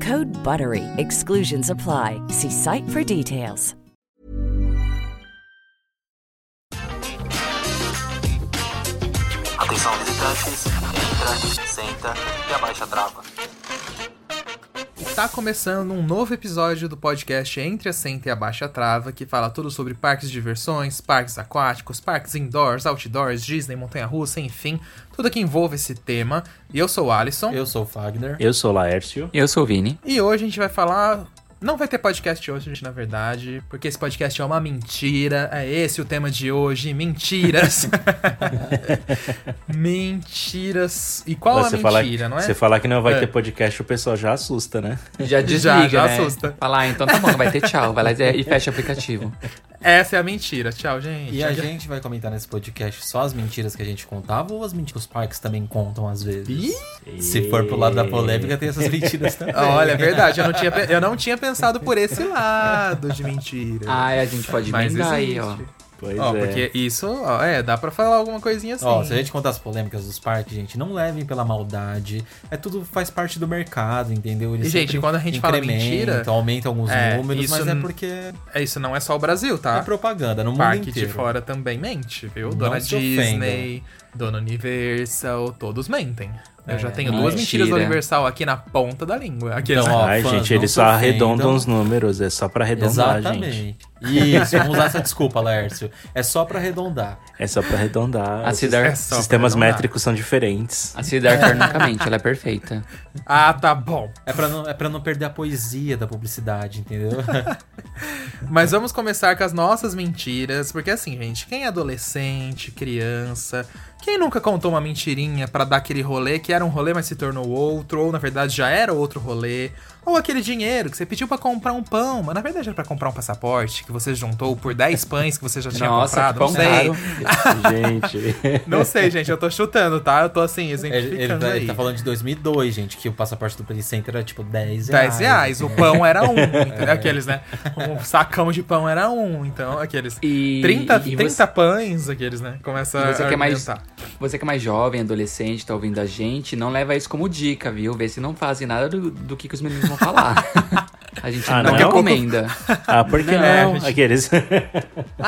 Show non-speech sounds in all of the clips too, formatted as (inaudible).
Code BUTTERY. Exclusions apply. See site for details. Atenção visitantes, entra, senta e abaixa a trava. Tá começando um novo episódio do podcast Entre a Senta e a Baixa Trava, que fala tudo sobre parques de diversões, parques aquáticos, parques indoors, outdoors, Disney, montanha-russa, enfim, tudo que envolve esse tema. E eu sou o Alisson. Eu sou o Fagner. Eu sou o Laércio. Eu sou o Vini. E hoje a gente vai falar. Não vai ter podcast hoje, gente, na verdade, porque esse podcast é uma mentira. É esse o tema de hoje: mentiras. (laughs) mentiras. E qual você a falar, mentira, não é? Você falar que não vai É. ter podcast, o pessoal já assusta, né? Já desliga, já né? assusta. Fala, ah, então tá bom, vai ter tchau. Vai lá e fecha o aplicativo. Essa é a mentira. Tchau, gente. E a gente vai comentar nesse podcast só as mentiras que a gente contava ou as mentiras que os parques também contam às vezes? Se for pro lado da polêmica, tem essas (laughs) mentiras também. Olha, é verdade. Eu não tinha, eu não tinha pensado por esse lado de mentira. Ah, a gente pode emendar aí, ó. Pois Ó, é. porque isso, ó, é, dá pra falar alguma coisinha assim. Ó, se a gente contar as polêmicas dos parques, gente, não levem pela maldade. É tudo faz parte do mercado, entendeu? Eles E, gente, quando a gente fala mentira, aumentam alguns é, números, mas é porque É, isso não é só o Brasil, tá? é propaganda no mundo Parque de inteiro. fora também mente, viu? Dona. Disney, Dona Universal, todos mentem. Eu É, já tenho mentira. duas mentiras da Universal aqui na ponta da língua. Aqui, Então, ó, Ai, gente, eles só arredondam os números, é só pra arredondar, gente. Exatamente. Isso, vamos usar essa desculpa, Laércio. É só pra arredondar. É só pra arredondar. A Os Cidar, é só sistemas métricos são diferentes. a Cidar nunca mente, ela é perfeita. (laughs) Ah, tá bom. É pra, não, é pra não perder a poesia da publicidade, entendeu? (laughs) Mas vamos começar com as nossas mentiras, porque assim, gente, quem é adolescente, criança, quem nunca contou uma mentirinha pra dar aquele rolê que era um rolê, mas se tornou outro, ou na verdade já era outro rolê, ou aquele dinheiro que você pediu pra comprar um pão, mas na verdade era pra comprar um passaporte que você juntou por 10 pães que você já tinha Nossa, comprado, não sei. gente. (laughs) Não sei, gente, eu tô chutando, tá? Eu tô assim, Ele, exemplificando ele tá, aí. ele tá falando de 2002, gente, que o passaporte do Play Center era tipo 10 reais. 10 reais, o pão era um, (laughs) entendeu? Aqueles, né? Um sacão de pão era um, então aqueles. E, 30, e 30 você, pães, aqueles, né? Começa e você a que é mais você que é mais jovem, adolescente, tá ouvindo a gente, não leva isso como dica, viu? Vê se não fazem nada do, do que, que os meninos vão falar. (laughs) A gente Ah, não, não? recomenda. (laughs) Ah, por que Não, não? é, gente. Aqueles. (laughs)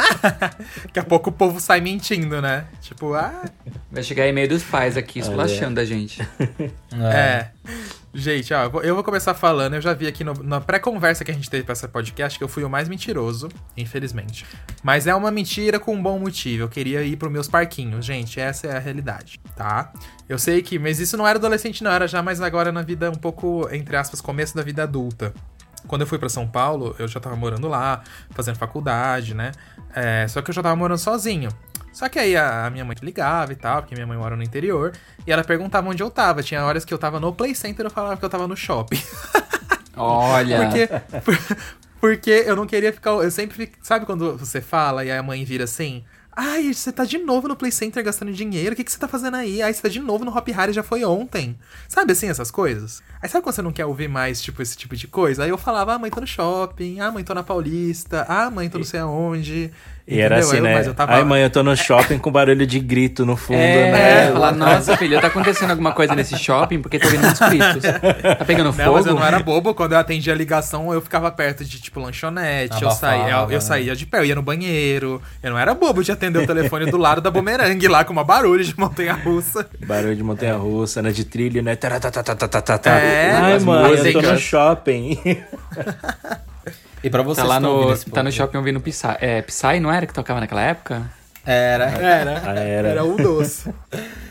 Daqui a pouco o povo sai mentindo, né? Tipo, ah, Vai chegar e-mail dos pais aqui esculachando a gente. é. Gente, ó, eu vou- começar falando. Eu já vi aqui no- na pré-conversa que a gente teve pra essa podcast que eu fui o mais mentiroso, infelizmente. Mas é uma mentira com um bom motivo. Eu queria ir pros meus parquinhos, gente. Essa é a realidade, tá? Eu sei que. Mas isso não era adolescente, não. Era já mais agora na vida, um pouco, entre aspas, começo da vida adulta. Quando eu fui pra São Paulo, eu já tava morando lá, fazendo faculdade, né? É, só que eu já tava morando sozinho. Só que aí a, a minha mãe ligava e tal, porque minha mãe mora no interior, e ela perguntava onde eu tava. Tinha horas que eu tava no Play Center, eu falava que eu tava no shopping. (laughs) Olha, Porque, por- porque eu não queria ficar. Eu sempre. Sabe quando você fala e a mãe vira assim? Ai, você tá de novo no Play Center gastando dinheiro, o que, que você tá fazendo aí? Ai, você tá de novo no Hop Hari, já foi ontem. Sabe assim, essas coisas? Aí sabe quando você não quer ouvir mais, tipo, esse tipo de coisa? Aí eu falava, ah, mãe, tô no shopping, ah, mãe, tô na Paulista, ah, mãe, tô não sei aonde. E era assim, eu- né? tava- Ai, mãe, eu tô no shopping com barulho de grito no fundo, É, né? falar, nossa, filho, tá acontecendo alguma coisa nesse shopping porque tô ouvindo muitos gritos. Tá pegando Não, fogo? mas eu não era bobo. Quando eu atendia a ligação, eu ficava perto de, tipo, lanchonete. eu, saía, eu, né? eu saía de pé, eu ia no banheiro. Eu não era bobo de atender o telefone do lado da bumerangue lá, com uma barulho de montanha-russa. Barulho de montanha-russa, né? De trilho, né? Taratatatatata. É, Ai, mãe, eu tô no shopping. (laughs) E pra vocês Tá lá no, tá no shopping ouvindo Psy. É, Psy não era que tocava naquela época? Era. Era. Ah, era. Era o doce.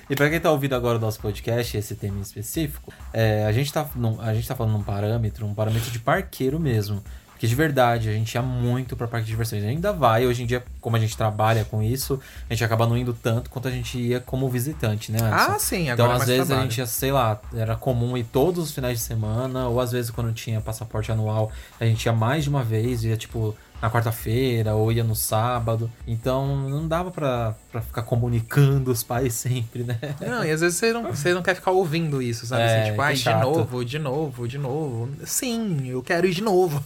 E pra quem tá ouvindo agora o nosso podcast, esse tema em específico, é, a, gente tá, num- a gente tá falando num parâmetro, um parâmetro de parqueiro mesmo. Porque de verdade, a gente ia muito pra parque de diversões. A ainda vai, hoje em dia, como a gente trabalha com isso, a gente acaba não indo tanto quanto a gente ia como visitante, né? Anderson? Ah, sim, Então, agora é às vezes a trabalho. gente ia, sei lá, era comum ir todos os finais de semana, ou às vezes quando tinha passaporte anual, a gente ia mais de uma vez, ia tipo na quarta-feira, ou ia no sábado. Então não dava pra, pra ficar comunicando os pais (laughs) sempre, né? Não, e às vezes você não, você não quer ficar ouvindo isso, sabe? É, assim, tipo, ai, de novo, de novo, de novo. Sim, eu quero ir de novo.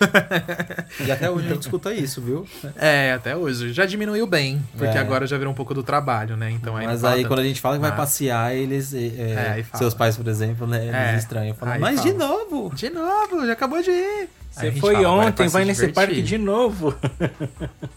E até hoje a gente escuta isso, viu? é, até hoje. Já diminuiu bem, porque É. agora já virou um pouco do trabalho, né? Então aí Mas aí tanto. quando a gente fala que vai Mas- passear, eles. é, É, aí fala. seus pais, por exemplo, né? Eles É. estranham. Falam, mas de fala. novo! De novo, já acabou de ir. Você foi fala, ontem, vai nesse divertir. parque de novo.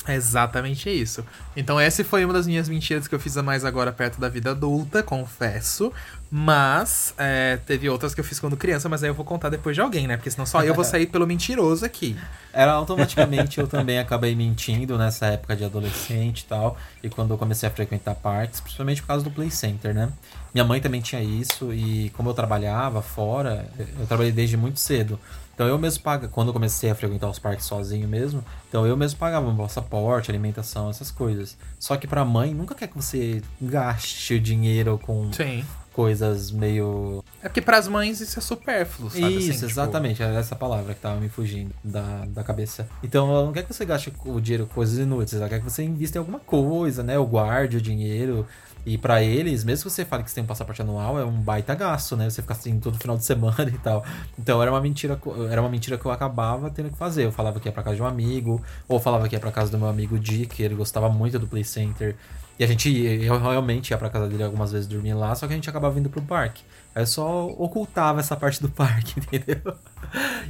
É (laughs) exatamente isso. Então, essa foi uma das minhas mentiras que eu fiz a mais agora perto da vida adulta, confesso. Mas é, teve outras que eu fiz quando criança, mas aí eu vou contar depois de alguém, né? Porque senão só eu vou sair pelo mentiroso aqui. Era automaticamente eu também acabei mentindo nessa época de adolescente e tal. E quando eu comecei a frequentar parques, principalmente por causa do Play Center, né? Minha mãe também tinha isso, e como eu trabalhava fora, eu trabalhei desde muito cedo. Então eu mesmo pagava, quando eu comecei a frequentar os parques sozinho mesmo, então eu mesmo pagava meu passaporte, alimentação, essas coisas. Só que pra mãe nunca quer que você gaste o dinheiro com Sim. coisas meio É porque pras mães isso é supérfluo, sabe? isso, assim, tipo, exatamente. Era essa palavra que tava me fugindo da, da cabeça. Então, ela não quer que você gaste o dinheiro com coisas inúteis. Ela quer que você invista em alguma coisa, né? Ou guarde o dinheiro. E pra eles, mesmo que você fale que você tem um passaporte anual, é um baita gasto, né? Você fica assim todo final de semana (laughs) e tal. Então era uma mentira, era uma mentira que eu acabava tendo que fazer. Eu falava que ia pra casa de um amigo, ou falava que ia pra casa do meu amigo Dick, ele gostava muito do Play Center. E a gente eu realmente ia pra casa dele algumas vezes dormir lá, só que a gente acabava vindo pro parque. Aí eu só ocultava essa parte do parque, (laughs) entendeu?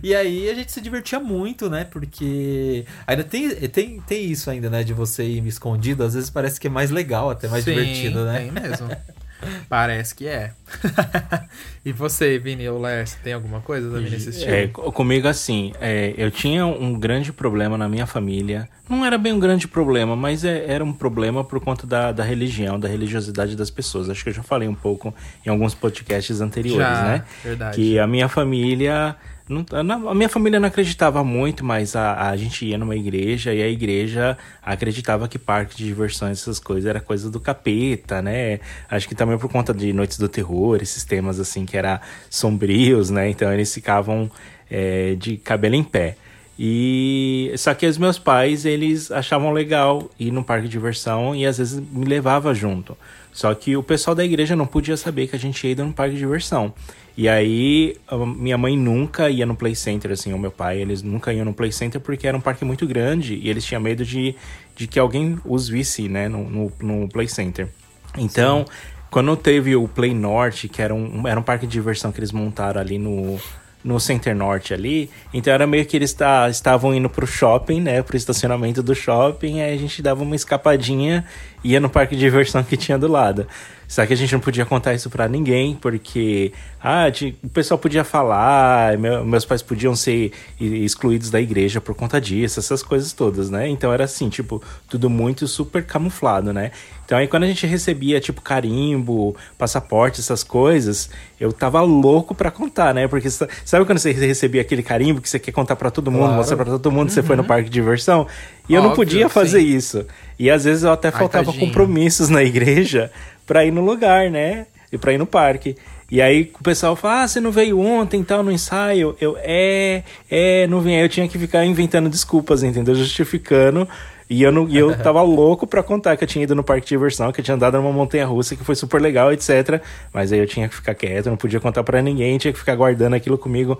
E aí a gente se divertia muito, né? Porque ainda tem, tem, tem isso ainda, né? De você ir escondido, às vezes parece que é mais legal, até mais Sim, divertido, né? Tem mesmo. (laughs) Parece que é. (laughs) e você, Vini ou você tem alguma coisa também nesse estilo? É, co- comigo assim, é, eu tinha um grande problema na minha família. Não era bem um grande problema, mas é- era um problema por conta da, da religião, da religiosidade das pessoas. Acho que eu já falei um pouco em alguns podcasts anteriores, Já, né? verdade. Que a minha família. Não- a minha família não acreditava muito, mas a, a gente ia numa igreja e a igreja acreditava que parque de diversões, essas coisas, era coisa do capeta, né? Acho que também por conta de Noites do Terror, esses temas assim que era sombrios, né? Então eles ficavam é, de cabelo em pé. E só que os meus pais, eles achavam legal ir num parque de diversão e às vezes me levava junto. Só que o pessoal da igreja não podia saber que a gente ia ir num parque de diversão. E aí, minha mãe nunca ia no Play Center, assim, o meu pai, eles nunca iam no Play Center porque era um parque muito grande e eles tinham medo de, de que alguém os visse, né, no, no, no Play Center. Então, quando teve o Play Norte, que era um, era um parque de diversão que eles montaram ali no, no Center Norte ali, então era meio que eles tá, estavam indo pro shopping, né, pro estacionamento do shopping, aí a gente dava uma escapadinha ia no parque de diversão que tinha do lado. Só que a gente não podia contar isso pra ninguém, porque ah, o pessoal podia falar, meu- meus pais podiam ser excluídos da igreja por conta disso, essas coisas todas, né? Então era assim, tipo, tudo muito super camuflado, né? Então aí quando a gente recebia, tipo, carimbo, passaporte, essas coisas, eu tava louco pra contar, né? Porque sa- sabe quando você recebia aquele carimbo que você quer contar pra todo mundo, Claro. mostrar pra todo mundo que você foi no parque de diversão? E eu não Óbvio, podia fazer sim. isso. E às vezes eu até faltava tadinho. compromissos na igreja pra ir no lugar, né? E pra ir no parque. E aí o pessoal fala, ah, você não veio ontem tal no ensaio? Eu, é, é, não vim. Aí eu tinha que ficar inventando desculpas, entendeu? Justificando E eu, não, e eu (laughs) tava louco pra contar que eu tinha ido no parque de diversão, que eu tinha andado numa montanha russa, que foi super legal, etc. Mas aí eu tinha que ficar quieto, não podia contar pra ninguém, tinha que ficar guardando aquilo comigo.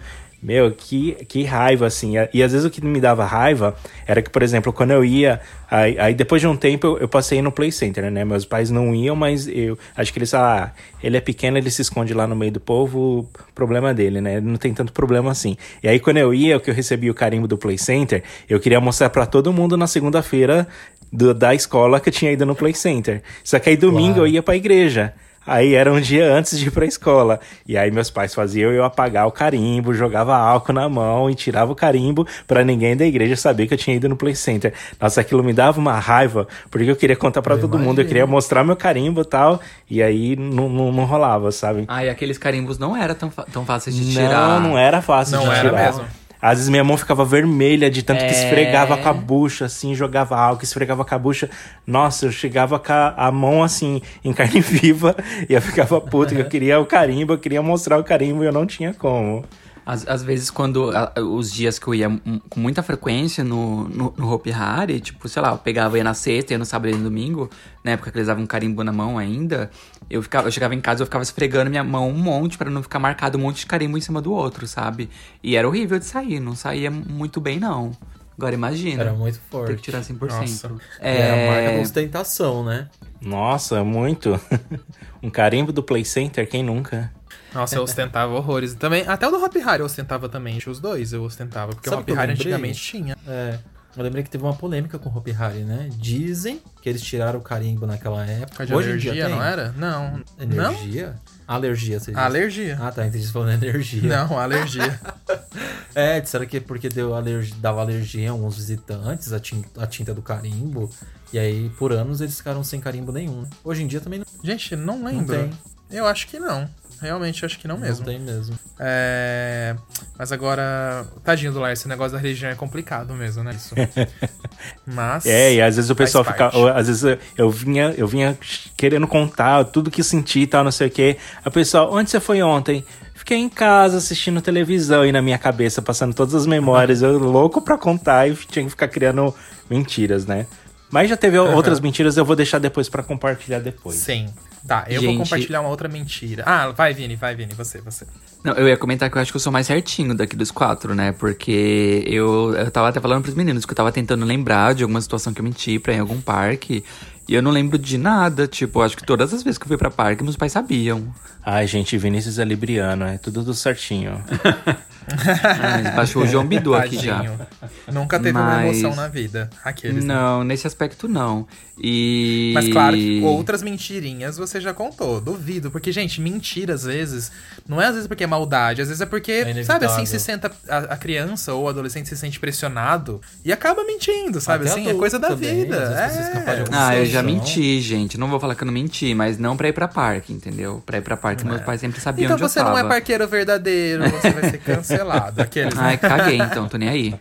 Meu, que, que raiva, assim. E às vezes o que me dava raiva era que, por exemplo, quando eu ia. Aí, aí depois de um tempo eu, eu, passei no Play Center, né? Meus pais não iam, mas eu acho que eles ah, ele é pequeno, ele se esconde lá no meio do povo, problema dele, né? Ele não tem tanto problema assim. E aí quando eu ia, que eu recebi o carimbo do Play Center, eu queria mostrar para todo mundo na segunda-feira da escola que eu tinha ido no Play Center. Só que aí domingo eu ia pra igreja. Aí era um dia antes de ir pra escola. E aí meus pais faziam eu apagar o carimbo, jogava álcool na mão e tirava o carimbo para ninguém da igreja saber que eu tinha ido no Play Center. Nossa, aquilo me dava uma raiva, porque eu queria contar para todo imagino. mundo, eu queria mostrar meu carimbo e tal, e aí não, não, não rolava, sabe? Ah, e aqueles carimbos não eram tão, tão fáceis de tirar. Não, não era fácil não de era tirar. Mesmo. Às vezes minha mão ficava vermelha de tanto é... que esfregava com a bucha, assim, jogava álcool, esfregava com a bucha. Nossa, eu chegava com a mão, assim, em carne (laughs) viva e eu ficava puto, que eu queria o carimbo, eu queria mostrar o carimbo e eu não tinha como. Às, às vezes, quando a, os dias que eu ia com muita frequência no, no, no Hopi Hari, tipo, sei lá, eu pegava ia na sexta, ia no sábado e no domingo, na época que eles davam um carimbo na mão ainda, eu, ficava, eu chegava em casa eu ficava esfregando minha mão um monte para não ficar marcado um monte de carimbo em cima do outro, sabe? E era horrível de sair, não saía muito bem, não. Agora imagina. Era muito forte. Ter que tirar 100%. Nossa. É... Era a marca da ostentação, né? Nossa, muito. (laughs) um carimbo do Play Center, quem nunca? Nossa, eu ostentava horrores. Também, até o do Hop Harry eu ostentava também. Os dois eu ostentava. Porque Sabe o Hop Harry antigamente tinha. É. Eu lembrei que teve uma polêmica com o Hop Harry, né? Dizem que eles tiraram o carimbo naquela época. De Hoje alergia, não era? Não. Energia? Não? Alergia, você disse. Alergia. Ah, tá. Entendi falando energia. Não, alergia. (laughs) é, disseram que é porque deu alergia, dava alergia em alguns visitantes, a tinta, a tinta do carimbo. E aí, por anos, eles ficaram sem carimbo nenhum. Hoje em dia também não. Gente, não lembro. Não Eu acho que não. Realmente, acho que não mesmo. Não tem mesmo. É... Mas agora, tadinho do Lar, esse negócio da religião é complicado mesmo, né? Isso. (laughs) Mas. É, e às vezes o pessoal fica. Às vezes eu vinha, eu vinha querendo contar tudo que senti e tal, não sei o quê. A pessoa, onde você foi ontem? Fiquei em casa assistindo televisão e na minha cabeça, passando todas as memórias. eu louco pra contar e tinha que ficar criando mentiras, né? Mas já teve uhum. outras mentiras, eu vou deixar depois para compartilhar depois. Sim. Tá, eu Gente... vou compartilhar uma outra mentira. Ah, vai, Vini, vai, Vini, você, você. Não, eu ia comentar que eu acho que eu sou mais certinho daqui dos quatro, né? Porque eu, eu tava até falando pros meninos que eu tava tentando lembrar de alguma situação que eu menti pra em algum parque. E eu não lembro de nada. Tipo, acho que todas as vezes que eu fui pra parque, meus pais sabiam. Ai, gente, Vinícius é libriano, é tudo do certinho. Ai, (laughs) baixou o João Bidu aqui já. Nunca teve Mas... uma emoção na vida. Aqueles, né? Não, né? nesse aspecto não. E. Mas claro que outras mentirinhas você já contou. Duvido. Porque, gente, mentira às vezes. Não é às vezes porque é maldade, às vezes é porque, é sabe assim, se senta. A, a, criança ou o adolescente se sente pressionado e acaba mentindo, sabe? Até assim, é coisa da também, vida. É. Ah, eu já menti, gente. Não vou falar que eu não menti, mas não pra ir pra parque, entendeu? Pra ir pra parque, meus é. pais sempre sabiam então onde eu tava. Então você não é parqueiro verdadeiro, você vai ser (laughs) cancelado. Aqueles, né? Ai, caguei então, tô nem aí.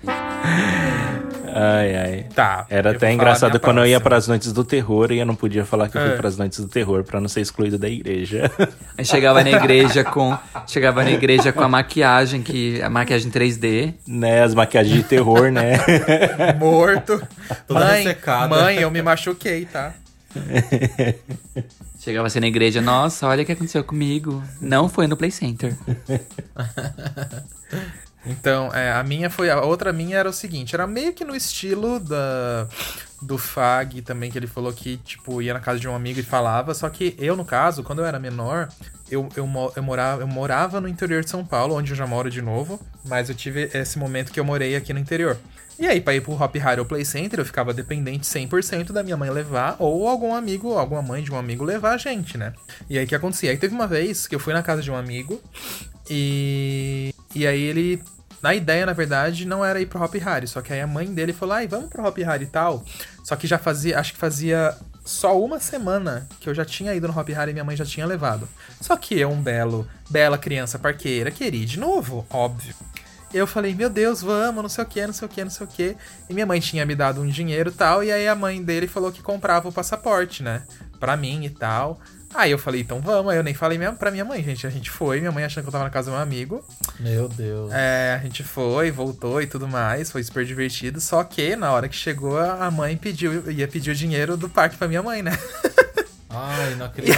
Ai, ai. Tá. Era até engraçado quando eu ia para as noites do terror e eu não podia falar que eu fui é. para as noites do terror para não ser excluído da igreja. (laughs) Aí chegava na igreja com chegava na igreja com a maquiagem que a maquiagem 3D, né, as maquiagens de terror, né? (laughs) Morto. mãe, mãe, eu me machuquei, tá? Chegava assim na igreja, nossa, olha o que aconteceu comigo. Não foi no Play Center. (laughs) Então, é, a minha foi. A outra minha era o seguinte: era meio que no estilo da, do Fag também, que ele falou que, tipo, ia na casa de um amigo e falava. Só que eu, no caso, quando eu era menor, eu, eu, eu, morava, eu morava no interior de São Paulo, onde eu já moro de novo. Mas eu tive esse momento que eu morei aqui no interior. E aí, pra ir pro Hop Hari ou Play Center, eu ficava dependente 100% da minha mãe levar, ou algum amigo, alguma mãe de um amigo levar a gente, né? E aí, o que acontecia? Aí teve uma vez que eu fui na casa de um amigo, e... E aí ele na ideia, na verdade, não era ir pro Hop Hari, só que aí a mãe dele falou: ai, vamos pro Hop Hari e tal. Só que já fazia, acho que fazia só uma semana que eu já tinha ido no Hop Hari e minha mãe já tinha levado. Só que eu, um belo, bela criança parqueira, queria de novo, óbvio. Eu falei, meu Deus, vamos, não sei o que, não sei o que, não sei o que. E minha mãe tinha me dado um dinheiro e tal, e aí a mãe dele falou que comprava o passaporte, né? Pra mim e tal. Aí eu falei, então vamos. Aí eu nem falei minha, pra minha mãe, gente. A gente foi, minha mãe achando que eu tava na casa do meu amigo. Meu Deus. É, a gente foi, voltou e tudo mais. Foi super divertido. Só que na hora que chegou, a mãe pediu, ia pedir o dinheiro do parque pra minha mãe, né? (laughs) Ai, não (laughs) acredito.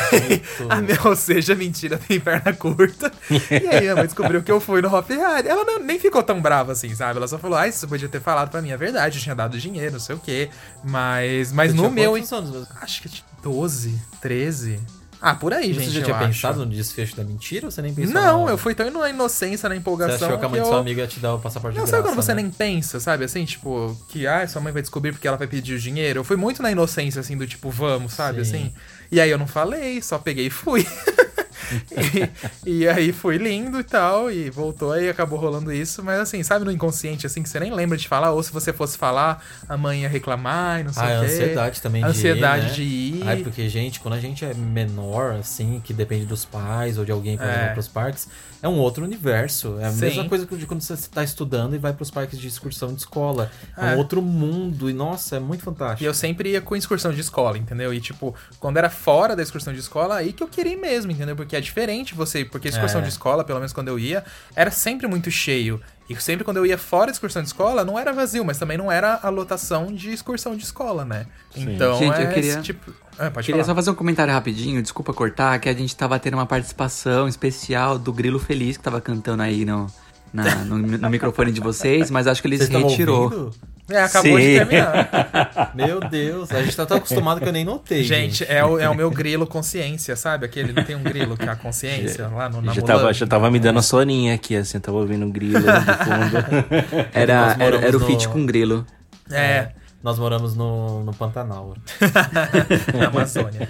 A minha, ou seja, mentira tem perna curta. e aí a mãe descobriu que eu fui no Hop Hari. Ela não- nem ficou tão brava assim, sabe? Ela só falou, ai, você podia ter falado pra mim. É verdade, eu tinha dado dinheiro, não sei o quê. Mas, mas Você no meu... anos? Acho que eu tinha 12, 13. Ah, por aí, Você gente, já eu tinha acho. pensado no desfecho da mentira ou você nem pensou? Não, na- eu fui tão na inocência, na Você empolgação achou que a mãe eu... do seu amigo ia te dar o passaporte Não, de sabe graça, quando você né? nem pensa, sabe? Assim, tipo, que ah, sua mãe vai descobrir porque ela vai pedir o dinheiro. Eu fui muito na inocência, assim, do tipo, vamos, sabe? Sim. Assim. E aí eu não falei, só peguei e fui. (laughs) (laughs) e, e aí foi lindo e tal, e voltou aí acabou rolando isso. Mas assim, sabe no inconsciente, assim, que você nem lembra de falar, ou se você fosse falar, a mãe ia reclamar e não sei Ah, o a quê. ansiedade também A de ansiedade ir, né? de ir. Ai, porque, gente, quando a gente é menor, assim, que depende dos pais ou de alguém pra É. levar pros parques, é um outro universo. É a Sim. mesma coisa que de quando você tá estudando e vai pros parques de excursão de escola. É, É. um outro mundo. E, nossa, é muito fantástico. E eu sempre ia com excursão de escola, entendeu? E, tipo, quando era fora da excursão de escola, aí que eu queria ir mesmo, entendeu? Porque é diferente você. Porque excursão É. de escola, pelo menos quando eu ia, era sempre muito cheio. E sempre quando eu ia fora da excursão de escola, não era vazio, mas também não era a lotação de excursão de escola, né? Então, Gente, é eu queria- esse tipo. Ah, pode Queria só falar. fazer um comentário rapidinho, desculpa cortar, que a gente tava tendo uma participação especial do Grilo Feliz que tava cantando aí no, na- no, no microfone de vocês, mas acho que ele Vocês retirou. ouvindo? É, acabou de Sim. terminar. (laughs) Meu Deus, a gente tá tão acostumado que eu nem notei. Gente, é o, é o meu grilo consciência, sabe? Aquele não tem um grilo que é a consciência lá no Já tava, já tava me dando soninha aqui, assim, tava ouvindo um grilo no fundo. (laughs) Era, era, era o no- feat com grilo. É, Nós moramos no, no Pantanal. (laughs) na Amazônia.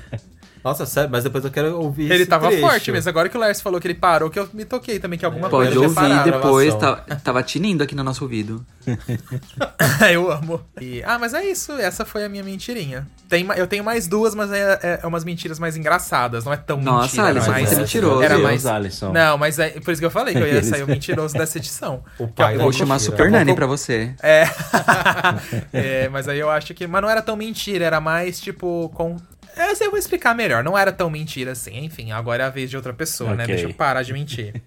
Nossa, sério, mas depois eu quero ouvir Ele esse tava trecho. forte mesmo. Agora que o Lars falou que ele parou, que eu me toquei também, que alguma Pode coisa tinha ouvir depois, tá- tava tinindo aqui no nosso ouvido. (laughs) eu amo. E- ah, mas é isso. Essa foi a minha mentirinha. Tem, eu tenho mais duas, mas é, é- é umas mentiras mais engraçadas. Não é tão Nossa, mentira. Alisson, mais, você é mentiroso. Era mais... Alisson. Não, mas é por isso que eu falei que eu ia (laughs) sair o mentiroso dessa edição. O pai eu Vou chamar. Super Nani pra você. É. (laughs) É, mas aí eu acho que. Mas não era tão mentira, era mais tipo. Com... Essa eu vou explicar melhor. Não era tão mentira assim. Enfim, agora é a vez de outra pessoa, né? Ok. Deixa eu parar de mentir.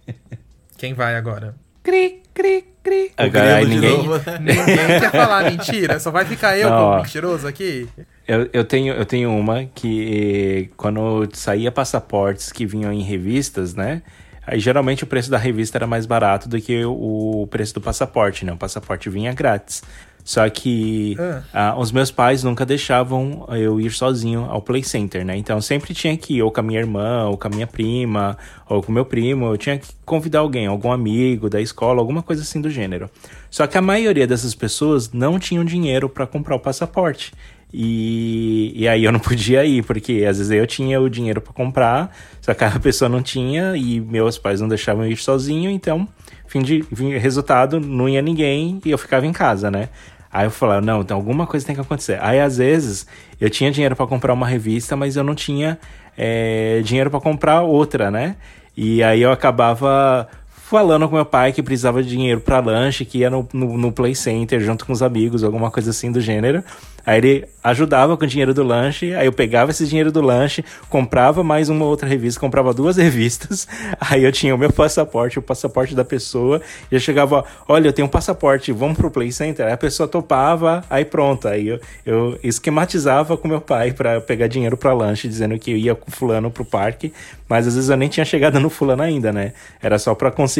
Quem vai agora? Cri, cri, cri. Agora aí de ninguém, né? Ninguém quer falar mentira, só vai ficar eu Não, como mentiroso aqui. Eu, eu, tenho, eu tenho uma que eh, quando saía passaportes que vinham em revistas, né? Aí geralmente o preço da revista era mais barato do que o, o preço do passaporte, né? O passaporte vinha grátis. Só que ah, os meus pais nunca deixavam eu ir sozinho ao Play Center, né? Então eu sempre tinha que ir ou com a minha irmã, ou com a minha prima, ou com o meu primo. Eu tinha que convidar alguém, algum amigo da escola, alguma coisa assim do gênero. Só que a maioria dessas pessoas não tinham dinheiro para comprar o passaporte. E, e aí eu não podia ir, porque às vezes eu tinha o dinheiro para comprar, só que a (laughs) pessoa não tinha e meus pais não deixavam eu ir sozinho, então, fim de resultado, não ia ninguém e eu ficava em casa, né? Aí eu falava, não, então alguma coisa tem que acontecer. Aí às vezes eu tinha dinheiro para comprar uma revista, mas eu não tinha é, dinheiro para comprar outra, né? E aí eu acabava falando com meu pai que precisava de dinheiro para lanche, que ia no, no, no Play Center junto com os amigos, alguma coisa assim do gênero. Aí ele ajudava com o dinheiro do lanche, aí eu pegava esse dinheiro do lanche, comprava mais uma outra revista, comprava duas (laughs) revistas, aí eu tinha o meu passaporte, o passaporte da pessoa, e eu chegava, olha, eu tenho um passaporte, vamos pro Play Center? Aí a pessoa topava, aí pronto, aí eu, eu esquematizava com meu pai para pegar dinheiro para lanche, dizendo que eu ia com fulano pro parque, mas às vezes eu nem tinha chegado no fulano ainda, né? Era só para conseguir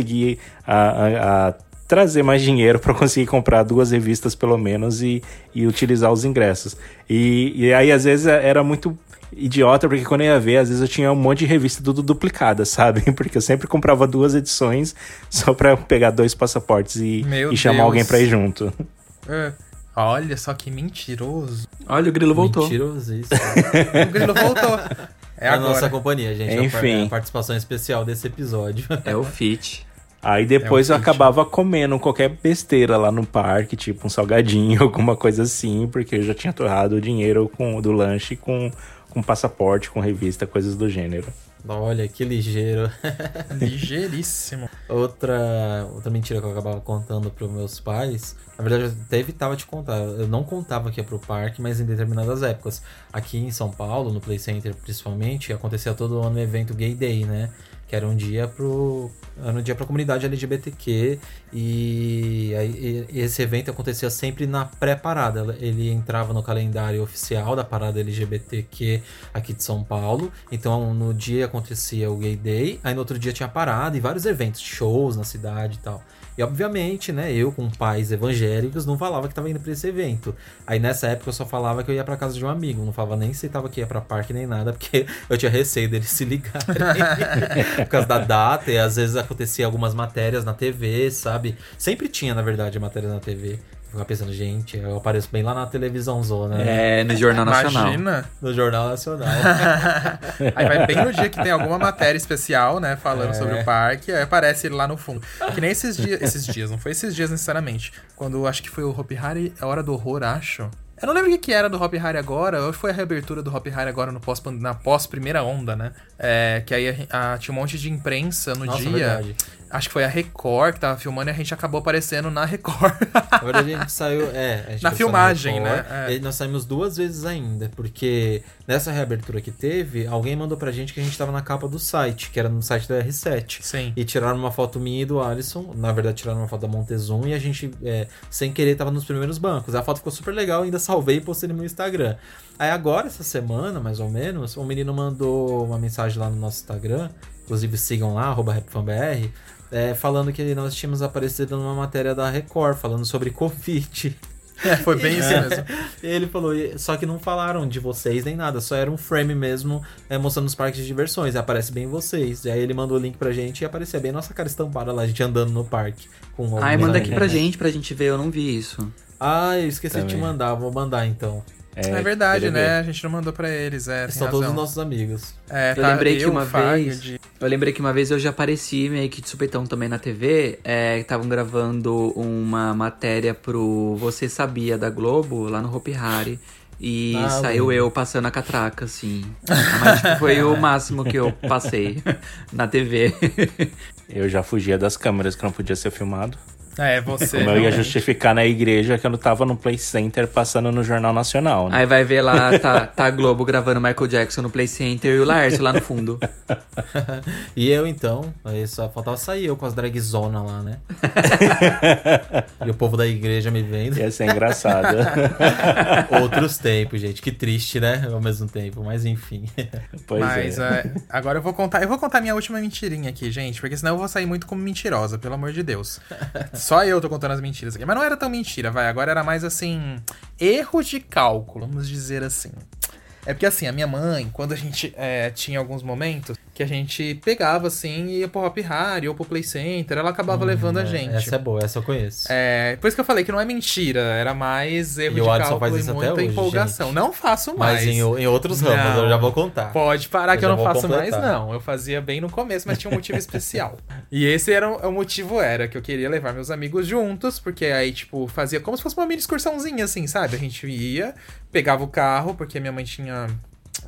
a, a, a trazer mais dinheiro para conseguir comprar duas revistas pelo menos e, e utilizar os ingressos. E, e aí às vezes era muito idiota, porque quando eu ia ver, às vezes eu tinha um monte de revista tudo duplicada, (laughs) sabe? Porque eu sempre comprava duas edições só para pegar dois passaportes e, e chamar alguém para ir junto. É. Olha só que mentiroso. Olha, o grilo voltou. Mentiroso isso. O grilo voltou. É É a agora. nossa companhia, gente. É Enfim. É a participação especial desse episódio. É o fit. Aí depois É um eu acabava comendo qualquer besteira lá no parque, tipo um salgadinho, (laughs) alguma coisa assim, porque eu já tinha torrado o dinheiro com, do lanche com, com passaporte, com revista, coisas do gênero. Olha, que ligeiro. (laughs) Ligeiríssimo. outra, outra mentira que eu acabava contando pros meus pais. Na verdade, eu até evitava te contar. Eu não contava que ia pro parque, mas em determinadas épocas. Aqui em São Paulo, no Play Center principalmente, acontecia todo ano o evento Gay Day, né? Que era um dia pro. Era um dia pra comunidade LGBTQ. E, aí, e esse evento acontecia sempre na pré-parada. Ele entrava no calendário oficial da parada LGBTQ aqui de São Paulo. Então no dia acontecia o Gay Day. Aí no outro dia tinha parada e vários eventos, shows na cidade e tal. E obviamente, né, eu com pais evangélicos não falava que tava indo pra esse evento. Aí nessa época eu só falava que eu ia pra casa de um amigo, não falava nem se tava que ia pra parque nem nada, porque eu tinha receio deles se ligarem (laughs) por causa da data, e às vezes acontecia algumas matérias na TV, sabe? Sempre tinha, na verdade, matérias na TV. Eu ficava pensando, gente, eu apareço bem lá na televisão zona, né? É, no Jornal Nacional. Imagina. No Jornal Nacional. (laughs) Aí vai bem no dia que tem alguma matéria especial, né? Falando É. sobre o parque, aí aparece ele lá no fundo. Que nem esses dias. Esses dias, não foi esses dias necessariamente. Quando acho que foi o Hop Harry, a hora do horror, acho. Eu não lembro o que, era do Hop Harry agora, ou foi a reabertura do Hop Harry agora no pós, na pós-primeira onda, né? É, que aí a- a- tinha um monte de imprensa no Nossa, dia. verdade. Acho que foi a Record que tava filmando e a gente acabou aparecendo na Record. Na verdade, a gente saiu. É, gente (laughs) Na filmagem, Record, né? É. Nós saímos duas vezes ainda, porque nessa reabertura que teve, alguém mandou pra gente que a gente tava na capa do site, que era no site da R7. Sim. E tiraram uma foto minha e do Alisson. Na verdade, tiraram uma foto da Montezum e a gente, é, sem querer, tava nos primeiros bancos. A foto ficou super legal, ainda salvei e postei no meu Instagram. Aí agora, essa semana, mais ou menos, um menino mandou uma mensagem lá no nosso Instagram. Inclusive sigam lá, arroba RapFanBR. É, falando que nós tínhamos aparecido numa matéria da Record, falando sobre Covid. (laughs) É, foi bem isso mesmo. E ele falou, só que não falaram de vocês nem nada, só era um frame mesmo é, mostrando os parques de diversões. E aparece bem vocês. E aí ele mandou o link pra gente e aparecia bem nossa cara estampada lá, a gente andando no parque. Com Ai, manda aqui pra amigos. gente, pra gente ver, eu não vi isso. Ah, eu esqueci de te Também. mandar, vou mandar então. É, verdade, queria né? A gente não mandou pra eles, é. São todos razão. os nossos amigos. É, Eu lembrei que eu, uma Fagner, vez- de- Eu lembrei que uma vez eu já apareci meio que de supetão também na TV, é, que estavam gravando uma matéria pro Você Sabia da Globo, lá no Hopi Hari. E Ah, saiu lembro. eu passando a catraca, assim. Mas tipo, foi o (laughs) máximo que eu passei na TV. Eu já fugia das câmeras que não podia ser filmado. É, você. Como eu ia justificar na igreja que eu não tava no Play Center passando no Jornal Nacional, né? Aí vai ver lá, tá, tá a Globo gravando Michael Jackson no Play Center e o Laércio lá no fundo. (laughs) E eu então, aí só faltava sair eu com as dragzona lá, né? (laughs) e o povo da igreja me vendo. Ia ser engraçado. (laughs) Outros tempos, gente. Que triste, né? Ao mesmo tempo, mas enfim. pois Mas é. é, agora eu vou contar. Eu vou contar minha última mentirinha aqui, gente, porque senão eu vou sair muito como mentirosa, pelo amor de Deus. Só eu tô contando as mentiras aqui. Mas não era tão mentira, vai. Agora era mais assim. Erros de cálculo, vamos dizer assim. É porque assim, a minha mãe, quando a gente é, tinha alguns momentos que a gente pegava assim e ia pro Hop Harry ou pro Play Center, ela acabava levando a gente. Essa é boa, essa eu conheço. É, por isso que eu falei que não é mentira, era mais erro E de cálculo faz e isso até muita hoje, empolgação. gente. Não faço mais. Mas em, em outros ramos, Não. eu já vou contar. Pode parar Eu que eu não faço mais, completar. não. Eu fazia bem no começo, mas tinha um motivo especial. (laughs) E esse era o, o motivo era que eu queria levar meus amigos juntos, porque aí, tipo, fazia como se fosse uma mini excursãozinha, assim, sabe? A gente ia, pegava o carro, porque minha mãe tinha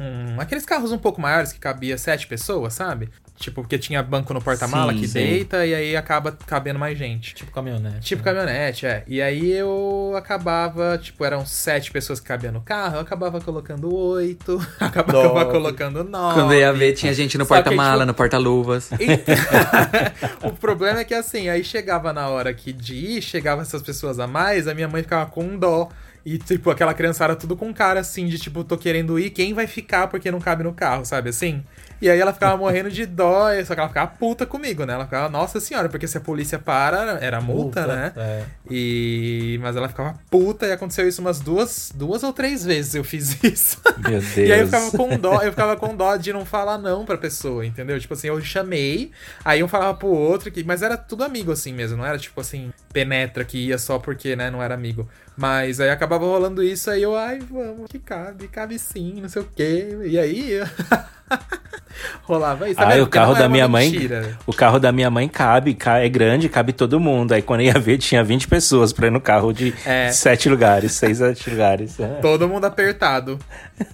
um, aqueles carros um pouco maiores que cabia sete pessoas, sabe? Tipo, porque tinha banco no porta-mala que sim. deita e aí acaba cabendo mais gente. Tipo caminhonete. Tipo né? caminhonete, é. E aí eu acabava, tipo, eram sete pessoas que cabiam no carro, eu acabava colocando oito, (laughs) acabava colocando nove. Quando ia ver, tinha gente no que, porta-mala, tipo, no porta-luvas. (laughs) Então, (laughs) o problema é que assim, aí chegava na hora que de ir, chegava essas pessoas a mais, a minha mãe ficava com um dó. E, tipo, aquela criançada tudo com cara assim, de tipo, tô querendo ir, quem vai ficar porque não cabe no carro, sabe assim? E aí ela ficava morrendo de dó, só que ela ficava puta comigo, né? Ela ficava, nossa senhora, porque se a polícia para, era multa, né? É. E. Mas ela ficava puta e aconteceu isso umas duas, duas ou três vezes eu fiz (laughs) isso. Meu Deus. E aí eu ficava com dó, eu ficava com dó de não falar não pra pessoa, entendeu? Tipo assim, eu chamei, aí um falava pro outro, que, mas era tudo amigo assim mesmo, não era tipo assim, penetra que ia só porque, né, não era amigo. Mas aí acabava rolando isso, aí eu, ai, vamos, que cabe, cabe sim, não sei o quê. E aí. (laughs) (laughs) Rolava isso. Tá vendo? o carro da uma minha mãe. mentira. O carro da minha mãe cabe, ca- é grande, cabe todo mundo. Aí quando ia ver, tinha 20 pessoas pra ir no carro de É. sete lugares, seis sete lugares. É. Todo mundo apertado.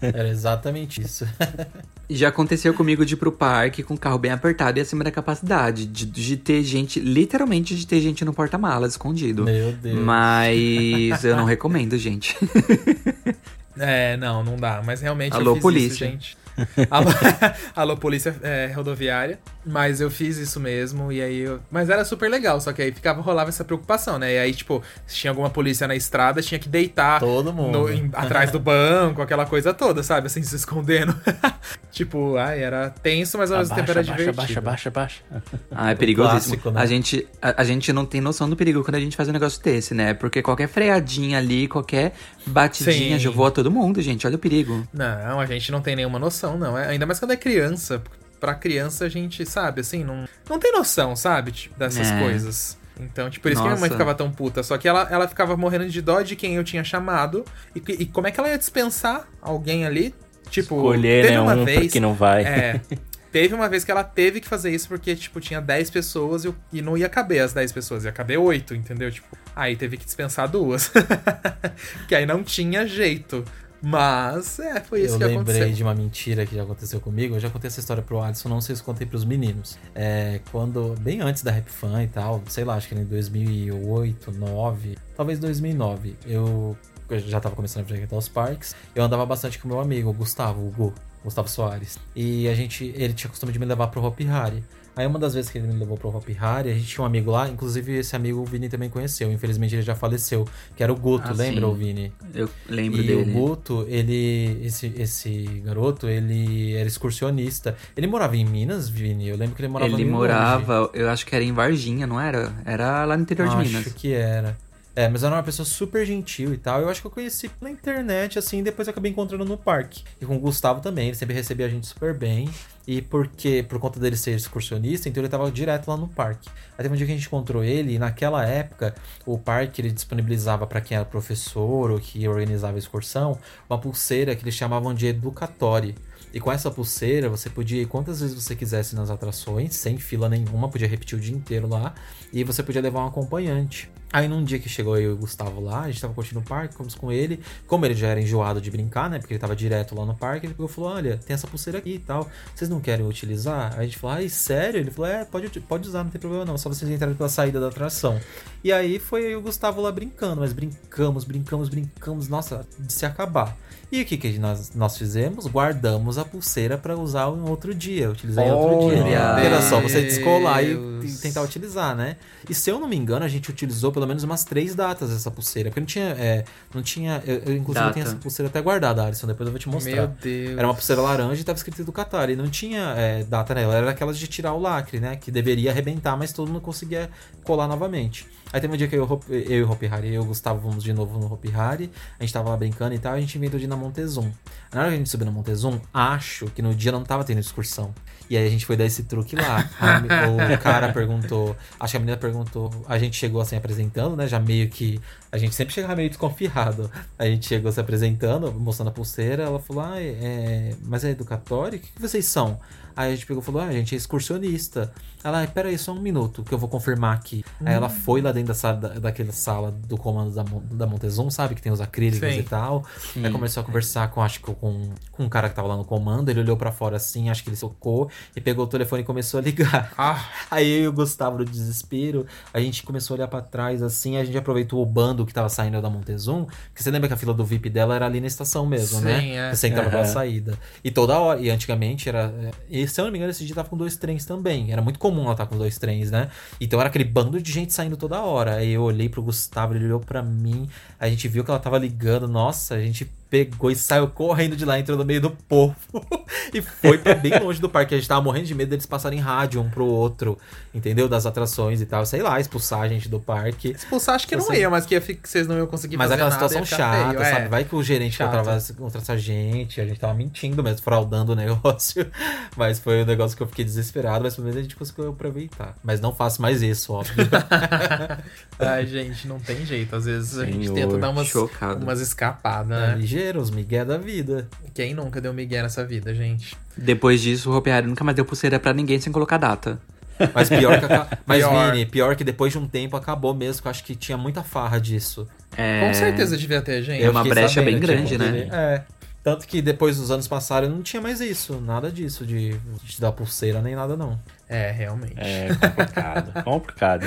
Era exatamente isso. Já aconteceu comigo de ir pro parque com o carro bem apertado e acima da capacidade. De, de ter gente, literalmente de ter gente no porta-malas escondido. Meu Deus. Mas eu não recomendo, gente. (laughs) É, não, não dá. Mas realmente Alô, eu fiz polícia. isso, gente. (laughs) Alô, alô polícia é, rodoviária. Mas eu fiz isso mesmo. E aí eu... Mas era super legal. Só que aí ficava, rolava essa preocupação, né? E aí, tipo, se tinha alguma polícia na estrada, tinha que deitar Todo mundo. no- em- atrás do (laughs) banco, aquela coisa toda, sabe? Assim, se escondendo. (laughs) tipo, ai, era tenso, mas ao mesmo tempo era abaixa, divertido. abaixa, abaixa, abaixa. Ah, é perigosíssimo. Clássico, né? a, gente, a, a gente não tem noção do perigo quando a gente faz um negócio desse, né? Porque qualquer freadinha ali, qualquer batidinha Sim. já voa todo mundo, gente. Olha o perigo. Não, a gente não tem nenhuma noção, não. É- Ainda mais quando é criança. Pra criança, a gente, sabe, assim, não, não tem noção, sabe? Tipo, dessas É. coisas. Então, tipo, por isso que minha mãe Nossa. ficava tão puta. Só que ela, ela ficava morrendo de dó de quem eu tinha chamado. E, que- e como é que ela ia dispensar alguém ali? Tipo, Escolher, teve né, uma um vez. porque não vai. É. (laughs) Teve uma vez que ela teve que fazer isso porque, tipo, tinha 10 pessoas e, e não ia caber as 10 pessoas, ia caber 8, entendeu? Tipo, aí teve que dispensar duas. (laughs) que aí não tinha jeito. Mas, é, foi isso eu que lembrei aconteceu. de uma mentira que já aconteceu comigo. Eu já contei essa história pro Alisson, não sei se contei pros meninos. É, quando, bem antes da Rap Fan e tal, sei lá, acho que em 2008, 2009, talvez 2009, eu, eu já tava começando a frequentar os parques. Eu andava bastante com meu amigo, o Gustavo, o Gu, Gustavo Soares. E a gente, ele tinha costume de me levar pro Hop Hari. Aí uma das vezes que ele me levou pro Hop Hari, a gente tinha um amigo lá, inclusive esse amigo o Vini também conheceu. Infelizmente ele já faleceu, que era o Guto, Ah, lembra, sim. o Vini? Eu lembro e dele. o Guto, ele. Esse, esse garoto, ele era excursionista. Ele morava em Minas, Vini? Eu lembro que ele morava Ele morava, eu acho que era em Varginha, não era? Era lá no interior longe. de Acho Minas. que era. É, mas era uma pessoa super gentil e tal. Eu acho que eu conheci pela internet, assim, depois eu acabei encontrando no parque. E com o Gustavo também, ele sempre recebia a gente super bem. E porque, por conta dele ser excursionista, então ele tava direto lá no parque. Aí teve um dia que a gente encontrou ele, e naquela época, o parque ele disponibilizava para quem era professor ou que organizava a excursão, uma pulseira que eles chamavam de educatória. E com essa pulseira, você podia ir quantas vezes você quisesse nas atrações, sem fila nenhuma, podia repetir o dia inteiro lá, e você podia levar um acompanhante. Aí num dia que chegou eu e o Gustavo lá, a gente tava curtindo o parque, fomos com ele. Como ele já era enjoado de brincar, né? Porque ele tava direto lá no parque, ele pegou e falou: Olha, tem essa pulseira aqui e tal. Vocês não querem utilizar? Aí a gente falou, ai, sério? Ele falou, é, pode, pode usar, não tem problema não. Só vocês entrarem pela saída da atração. E aí foi eu e o Gustavo lá brincando, mas brincamos, brincamos, brincamos, nossa, de se acabar. E o que, que nós, nós fizemos? Guardamos a pulseira para usar em outro dia, utilizar em outro dia. Era só você descolar e, e tentar utilizar, né? E se eu não me engano, a gente utilizou pelo menos umas três datas essa pulseira. Porque não tinha. é, não tinha eu, eu, inclusive, eu tenho Data. essa pulseira até guardada, Alisson. Depois eu vou te mostrar. Meu Deus. Era uma pulseira laranja e tava escrito do Qatar. E não tinha é, data nela. Era aquelas de tirar o lacre, né? Que deveria arrebentar, mas todo mundo conseguia colar novamente. Aí teve um dia que eu, e eu e o Hopi Hari, eu e o Gustavo fomos de novo no Hopi Hari. A gente tava lá brincando e tal. A gente inventou de ir na Montezum. Na hora que a gente subiu na Montezum, acho que no dia não tava tendo excursão. E aí a gente foi dar esse truque lá. O (laughs) cara perguntou, acho que a menina perguntou, a gente chegou assim apresentando, né? Já meio que. A gente sempre chegava meio desconfiado. A gente chegou se apresentando, mostrando a pulseira. Ela falou: Ah, é, mas é educatório? O que, que vocês são? Aí a gente pegou e falou: Ah, a gente é excursionista. Ela, "Ah, pera aí, só um minuto, que eu vou confirmar aqui. Aí ela foi lá dentro da sala, da, daquela sala do comando da, da Montezum, sabe? Que tem os acrílicos Sim. e tal. Sim. Aí começou a conversar com, acho que com, com um cara que tava lá no comando. Ele olhou pra fora assim, acho que ele socou e pegou o telefone e começou a ligar. Ah, (laughs) Aí eu e o Gustavo, no desespero, a gente começou a olhar pra trás assim. A gente aproveitou o bando que tava saindo da Montezum. Porque você lembra que a fila do VIP dela era ali na estação mesmo, Sim, né? é. Você entrava pela Aham. saída. E toda hora. E antigamente era. E se eu não me engano, esse dia tava com dois trens também. Era muito comum ela estar com dois trens, né? Então era aquele bando de gente saindo toda hora. Aí eu olhei pro Gustavo, ele olhou pra mim. A gente viu que ela tava ligando. Nossa, a gente pegou e saiu correndo de lá, entrou no meio do povo. (laughs) e foi pra bem (laughs) longe do parque. A gente tava morrendo de medo deles passarem rádio um pro outro, entendeu? Das atrações e tal. Sei lá, expulsar a gente do parque. expulsar acho que não ia, mas que, ia que vocês não iam conseguir Mas fazer aquela nada, situação chata, feio, sabe? é. Vai que o gerente Chato. contratasse contra essa gente, a gente tava mentindo mesmo, fraudando o (laughs) negócio. Mas foi um negócio que eu fiquei desesperado, mas pelo menos a gente conseguiu aproveitar. Mas não faço mais isso, óbvio. Ai, gente, não tem jeito. Às vezes a gente tenta dar umas, chocado. umas escapadas, É, né? Ligeiro. os migué da vida. Quem nunca deu migué nessa vida, gente? Depois disso, o Hopi Hari nunca mais deu pulseira pra ninguém sem colocar data. Mas pior que (laughs) Mas, Pior. Vini, pior que depois de um tempo acabou mesmo, que eu acho que tinha muita farra disso. É... Com certeza devia ter, gente. É uma brecha bem sabendo, grande, tipo, né? É. Tanto que depois dos anos passaram, não tinha mais isso. Nada disso, de, de dar pulseira nem nada, não. É, realmente. É complicado, (laughs) complicado.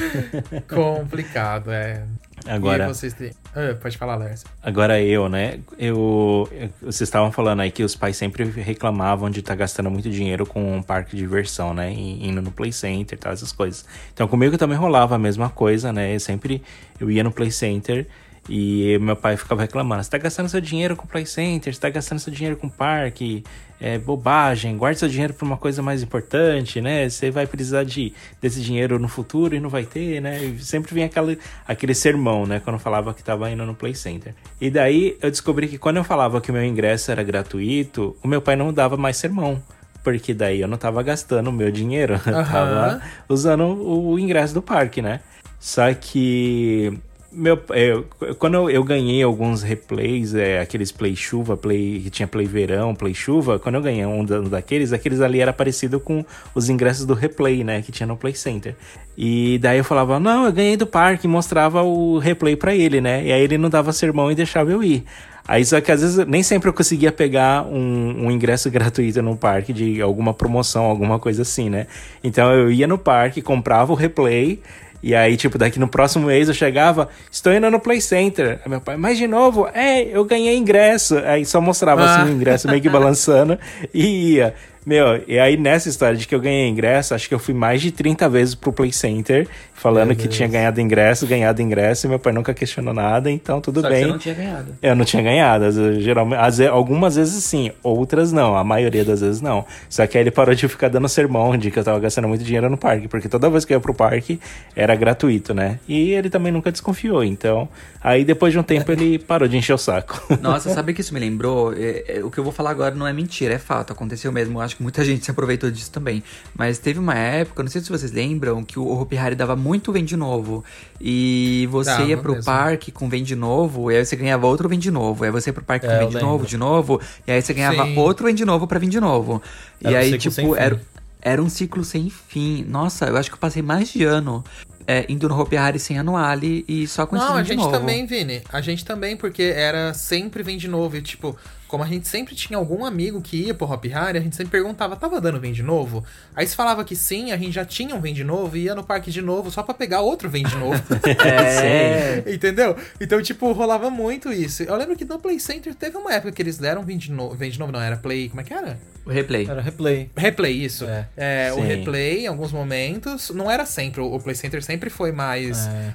Complicado, é. Agora, vocês. Ah, pode falar, Lércio. agora eu, né? Eu, vocês estavam falando aí que os pais sempre reclamavam de estar gastando muito dinheiro com um parque de diversão, né? E- Indo no Play Center e tal, essas coisas. Então comigo também rolava a mesma coisa, né? Eu sempre eu ia no Play Center e meu pai ficava reclamando: você tá gastando seu dinheiro com Play Center, você tá gastando seu dinheiro com parque, é bobagem, guarde seu dinheiro pra uma coisa mais importante, né? Você vai precisar de, desse dinheiro no futuro e não vai ter, né? E sempre vinha aquele, aquele sermão, né? Quando eu falava que tava indo no Play Center. E daí eu descobri que quando eu falava que o meu ingresso era gratuito, o meu pai não dava mais sermão. Porque daí eu não tava gastando o meu dinheiro, (laughs) eu tava usando o ingresso do parque, né? Só que meu, eu- quando eu, eu ganhei alguns replays, é, aqueles play chuva, play que tinha play verão, play chuva, quando eu ganhei um da- daqueles, aqueles ali era parecido com os ingressos do replay, né, que tinha no Play Center. E daí eu falava, não, eu ganhei do parque, mostrava o replay pra ele, né? E aí ele não dava sermão e deixava eu ir. Aí só que às vezes nem sempre eu conseguia pegar um, um ingresso (laughs) gratuito no parque de alguma promoção, alguma coisa assim, né? Então eu ia no parque, comprava o replay. E aí, tipo, daqui no próximo mês eu chegava, estou indo no Play Center. Aí meu pai, mas de novo, é, eu ganhei ingresso. Aí só mostrava Ah. assim o ingresso meio que balançando e ia. Meu, e aí nessa história de que eu ganhei ingresso, acho que eu fui mais de 30 vezes pro Play Center, falando Meu que Deus. tinha ganhado ingresso, ganhado ingresso, e meu pai nunca questionou nada, então tudo Só que bem. você não tinha ganhado. Eu não tinha ganhado. às vezes, Geralmente, às vezes- algumas vezes sim, outras não. A maioria das vezes não. Só que aí ele parou de ficar dando sermão de que eu tava gastando muito dinheiro no parque, porque toda vez que eu ia pro parque era gratuito, né? E ele também nunca desconfiou. Então, aí depois de um tempo ele parou de encher o saco. Nossa, (laughs) sabe o que isso me lembrou? É, é, o que eu vou falar agora não é mentira, é fato. Aconteceu mesmo. Eu acho que muita gente se aproveitou disso também. Mas teve uma época, não sei se vocês lembram, que o Hopi Hari dava muito vende novo. E você Dava ia pro mesmo. parque com vende novo, e aí você ganhava outro vende novo. Aí você ia pro parque com É, eu vende novo, de novo, e aí você ganhava Sim. outro vende novo pra vende novo. E Era um aí, ciclo tipo, era, era um ciclo sem fim. Nossa, eu acho que eu passei mais de ano. é, indo no Hopi Hari sem anuale e só com esse Não, a gente novo. também, Vini. A gente também, porque era sempre vem de novo. E, tipo, como a gente sempre tinha algum amigo que ia pro Hop Hari, a gente sempre perguntava, tava dando vem de novo? Aí se falava que sim, a gente já tinha um vem de novo e ia no parque de novo só pra pegar outro vem de novo. (laughs) É. (laughs) Entendeu? Então, tipo, rolava muito isso. Eu lembro que no Play Center teve uma época que eles deram vem de novo. Vem de novo, não, era Play. Como é que era? O replay. Era replay. Replay, isso. É. É, o replay, em alguns momentos, não era sempre. O Play Center sempre foi mais É.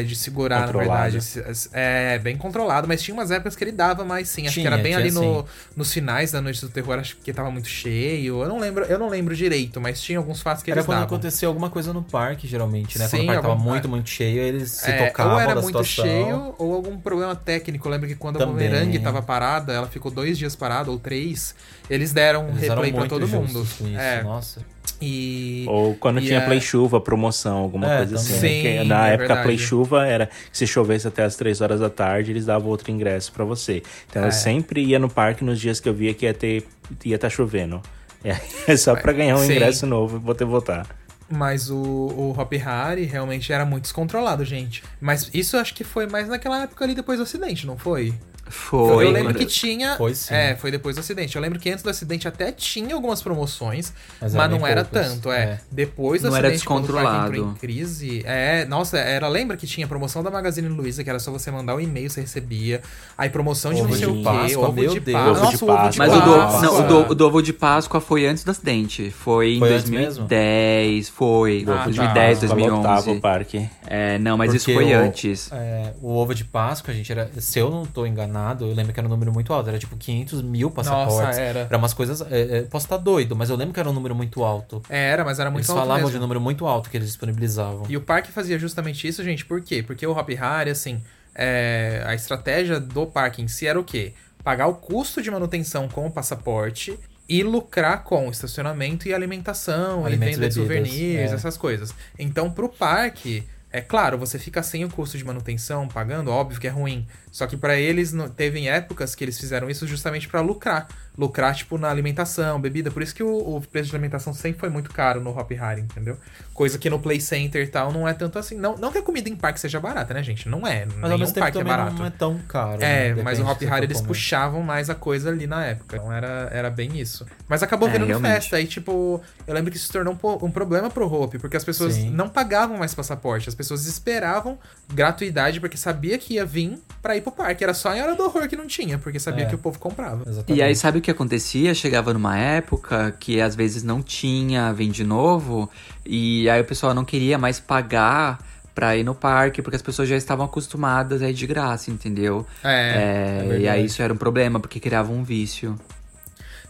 é, de segurar, Controlado. na verdade. É, bem controlado, mas tinha umas épocas que ele dava mais sim. Acho Tinha, que era bem ali no, nos finais da Noite do Terror, acho que tava muito cheio. Eu não lembro, eu não lembro direito, mas tinha alguns fatos que Era eles quando davam. acontecia alguma coisa no parque, geralmente, né? quando Sim, o parque tava muito, muito cheio, eles se É, tocavam ou era da muito situação. cheio, ou algum problema técnico. Eu lembro que quando a Também. Boomerang tava parada, ela ficou dois dias parada, ou três, eles deram um Eles replay pra todo mundo. isso, é, nossa. e... Ou quando E tinha é- Play Chuva, promoção, alguma É, coisa assim. né? Sim, na é época, verdade. Play Chuva era que se chovesse até as 3 horas da tarde, eles davam outro ingresso pra você. Então É. eu sempre ia no parque nos dias que eu via que ia ter ia estar chovendo. E (laughs) aí, É só pra ganhar um Sim. ingresso novo e poder votar. Mas o, o Hop Hari realmente era muito descontrolado, gente. Mas isso eu acho que foi mais naquela época ali depois do acidente, não foi? Foi. eu lembro que tinha. Foi sim. É, foi depois do acidente. Eu lembro que antes do acidente até tinha algumas promoções, Mas mas, não era poucas. tanto, é. É. Depois do Não era acidente, quando o descontrolado. em crise. É, nossa, era. Lembra que tinha promoção da Magazine Luiza, que era só você mandar o e-mail, você recebia. Aí promoção de Ovo não sei de o quê, Páscoa, ovo meu de Deus. Páscoa. Ovo de Nossa, o ovo de Páscoa. Mas o do, Páscoa. não, o, do, o do ovo de Páscoa foi antes do acidente. Foi em Foi mesmo? 2010. Foi. Ah, tá. 2010, Páscoa lotava 2011. o parque. É, não, mas isso Porque foi o- antes. É, o ovo de Páscoa, gente, era. Se eu não tô enganado, eu lembro que era um número muito alto. Era tipo 500 mil passaportes. Nossa, era. Era umas coisas. é, é, posso estar doido, mas eu lembro que era um número muito alto. Era, mas era muito Eles alto falavam mesmo. de um número muito alto que eles disponibilizavam. E o parque fazia justamente isso, gente, por quê? Porque o Hop Hari, assim, é, a estratégia do parque em si era o quê? Pagar o custo de manutenção com o passaporte e lucrar com estacionamento e alimentação, Alimentos e venda de souvenirs, é. essas coisas. Então, pro parque, É claro, você fica sem o custo de manutenção, pagando, óbvio que é ruim. Só que pra eles, teve épocas que eles fizeram isso justamente pra lucrar. Lucrar, tipo, na alimentação, bebida. Por isso que o, o preço de alimentação sempre foi muito caro no Hop Hari, entendeu? Coisa que no Play Center e tal não é tanto assim. Não, não que a comida em parque seja barata, né, gente? Não é. Mas Nenhum parque é barato. não é tão caro. É, né? mas o Hop Hari for eles puxavam mais a coisa ali na época. Então era, era bem isso. Mas acabou É, virando realmente. festa. Aí, tipo, eu lembro que isso se tornou um, um problema pro Hope, porque as pessoas Sim. não pagavam mais passaporte. As pessoas esperavam gratuidade porque sabia que ia vir pra ir pro parque. Era só em hora do horror que não tinha, porque sabia É. que o povo comprava. Exatamente. E aí, sabe o que acontecia? Chegava numa época que às vezes não tinha vem de novo, e aí o pessoal não queria mais pagar pra ir no parque, porque as pessoas já estavam acostumadas a ir de graça, entendeu? É, É, é e aí isso era um problema, porque criava um vício.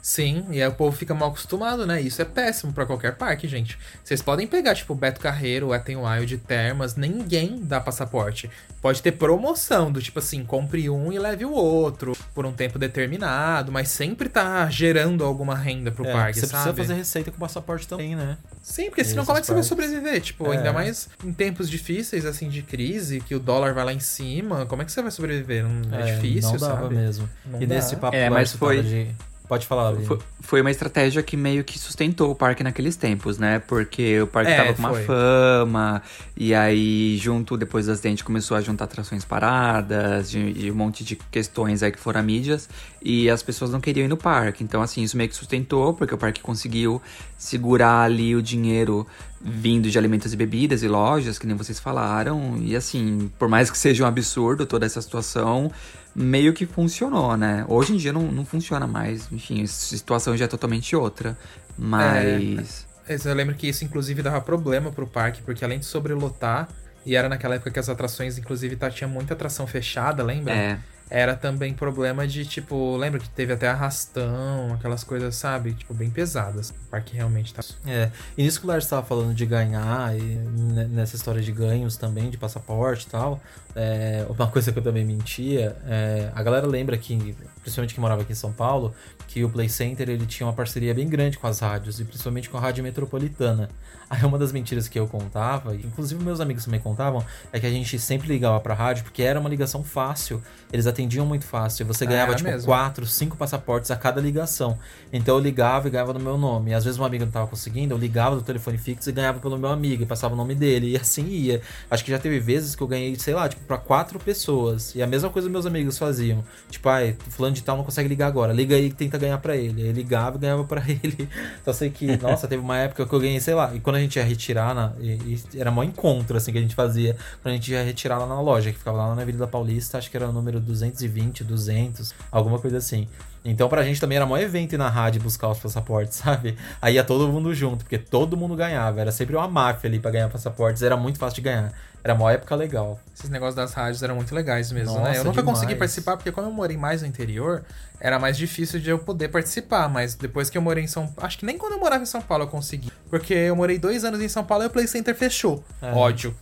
Sim, e aí o povo fica mal acostumado, né? Isso é péssimo pra qualquer parque, gente. Vocês podem pegar, tipo, Beto Carreiro, Wet n Wild, Termas, ninguém dá passaporte. Pode ter promoção do tipo assim, compre um e leve o outro por um tempo determinado, mas sempre tá gerando alguma renda pro É, parque, você sabe? precisa fazer receita com passaporte também, né? Sim, porque senão como é que você vai sobreviver? Tipo, É. ainda mais em tempos difíceis, assim, de crise, que o dólar vai lá em cima, como é que você vai sobreviver? Não é, difícil, Não dava sabe? mesmo. Não e dá. nesse papo É, mas você foi- de... Pode falar, Aline. Foi, foi uma estratégia que meio que sustentou o parque naqueles tempos, né? Porque o parque É, tava com uma foi. fama, e aí, junto, depois do acidente, começou a juntar atrações paradas, de, de um monte de questões aí que foram mídias, e as pessoas não queriam ir no parque. Então, assim, isso meio que sustentou, porque o parque conseguiu segurar ali o dinheiro vindo de alimentos e bebidas e lojas, que nem vocês falaram, e assim, por mais que seja um absurdo toda essa situação, meio que funcionou, né? Hoje em dia não, não funciona mais, enfim, a situação já é totalmente outra. Mas. Esse- Eu lembro que isso, inclusive, dava problema pro parque, porque além de sobrelotar, e era naquela época que as atrações, inclusive, tá, tinha muita atração fechada, lembra? É. Era também problema de, tipo, lembra que teve até arrastão, aquelas coisas, sabe? Tipo, bem pesadas. O parque realmente tá. É, e nisso que o Lars estava falando de ganhar, e ne- nessa história de ganhos também, de passaporte e tal, é, uma coisa que eu também mentia, é, a galera lembra que, principalmente que morava aqui em São Paulo, que o Play Center ele tinha uma parceria bem grande com as rádios, e principalmente com a Rádio Metropolitana. Aí uma das mentiras que eu contava, e inclusive meus amigos também contavam, é que a gente sempre ligava pra rádio porque era uma ligação fácil. Eles atendiam muito fácil. e Você ganhava, tipo, mesmo. quatro, cinco passaportes a cada ligação. Então eu ligava e ganhava no meu nome. E às vezes uma amiga não tava conseguindo, eu ligava do telefone fixo e ganhava pelo meu amigo e passava o nome dele. E assim ia. Acho que já teve vezes que eu ganhei, sei lá, tipo, pra quatro pessoas. E a mesma coisa meus amigos faziam. Tipo, ai, fulano de tal não consegue ligar agora. Liga aí e tenta ganhar pra ele. Aí ligava e ganhava pra (laughs) ele. Só sei que, (laughs) nossa, teve uma época que eu ganhei, sei lá, e quando a gente ia retirar, na, e, e era mó encontro, assim, que a gente fazia. Quando a gente ia retirar lá na loja, que ficava lá na Avenida Paulista, acho que era o número 220, 200, alguma coisa assim. Então pra gente também era mó evento ir na rádio buscar os passaportes, (laughs) sabe? Aí ia todo mundo junto, porque todo mundo ganhava. Era sempre uma máfia ali pra ganhar passaportes, era muito fácil de ganhar. Era uma época legal. Esses negócios das rádios eram muito legais mesmo, Nossa, né? Eu nunca demais. consegui participar, porque como eu morei mais no interior, era mais difícil de eu poder participar. Mas depois que eu morei em São Paulo. Acho que nem quando eu morava em São Paulo eu consegui. Porque eu morei dois anos em São Paulo e o Play Center fechou. É. Ódio.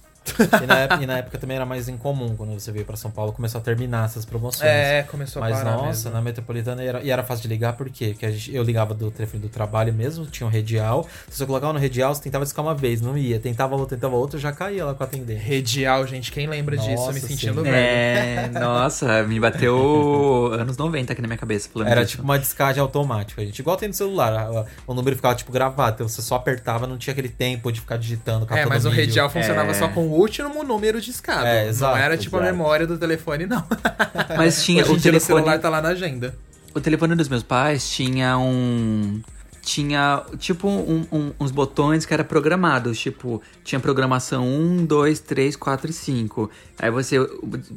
E na, época, e na época também era mais incomum, quando você veio pra São Paulo, começou a terminar essas promoções. É, começou a Mas parar nossa, mesmo. na metropolitana era, e era fácil de ligar, por quê? Porque a gente- eu ligava do telefone do trabalho mesmo, tinha um redial. Se você colocava no redial, você tentava discar uma vez, não ia. Tentava outra, tentava outra, já caía lá com a atendente. Redial, gente, quem lembra disso? Nossa, me sentindo sim. velho. É, nossa, me bateu anos 90 aqui na minha cabeça falando Era disso. tipo uma descagem automática, gente. Igual tem no celular. a- a- O número ficava tipo gravado, então você só apertava, não tinha aquele tempo de ficar digitando. É, mas o redial funcionava É. só com o último número discado. É, não exato, era tipo a exato. memória do telefone, não. (laughs) Mas tinha Hoje o telefone. celular tá lá na agenda. O telefone dos meus pais tinha um. Tinha, tipo, um- um- uns botões que era programados. Tipo, tinha programação 1, 2, 3, 4 e 5. Aí você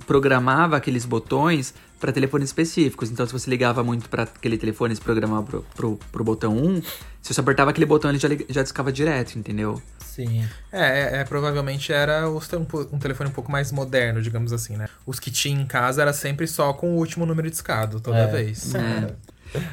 programava aqueles botões para telefones específicos. Então, se você ligava muito para aquele telefone e se programava pro, pro, pro botão 1, se você apertava aquele botão, ele já, já discava direto, entendeu? Sim. É, é, é, provavelmente era os um, um telefone um pouco mais moderno, digamos assim, né? Os que tinha em casa era sempre só com o último número discado, toda É. vez. É.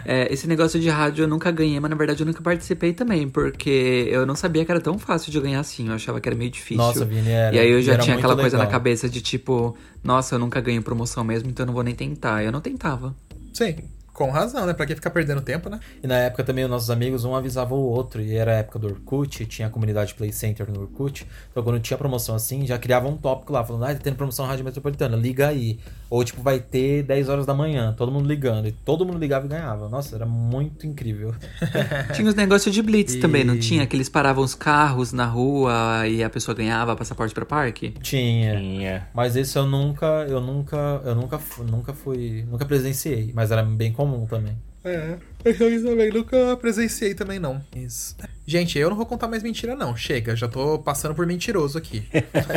É, esse negócio de rádio eu nunca ganhei, mas na verdade eu nunca participei também, porque eu não sabia que era tão fácil de ganhar assim, eu achava que era meio difícil. Nossa, Vini, era. E aí eu já tinha aquela coisa na legal. cabeça de tipo, nossa, eu nunca ganho promoção mesmo, então eu não vou nem tentar. Eu não tentava. Sim, Com razão, né? Pra que ficar perdendo tempo, né? E na época também os nossos amigos um avisava o outro, e era a época do Orkut, tinha a comunidade Play Center no Orkut. Então quando tinha promoção assim, já criava um tópico lá, falando, ah, tá tendo promoção na Rádio Metropolitana, liga aí. Ou tipo, vai ter 10 horas da manhã, todo mundo ligando. E todo mundo ligava e ganhava. Nossa, era muito incrível. (laughs) Tinha os negócios de blitz E- também, não tinha? Que eles paravam os carros na rua e a pessoa ganhava passaporte pra parque? Tinha. Tinha. Mas esse eu nunca, eu nunca, eu nunca, nunca fui, nunca presenciei, mas era bem comum também. É, eu também nunca presenciei também, não. Isso. Gente, eu não vou contar mais mentira, não. Chega, já tô passando por mentiroso aqui.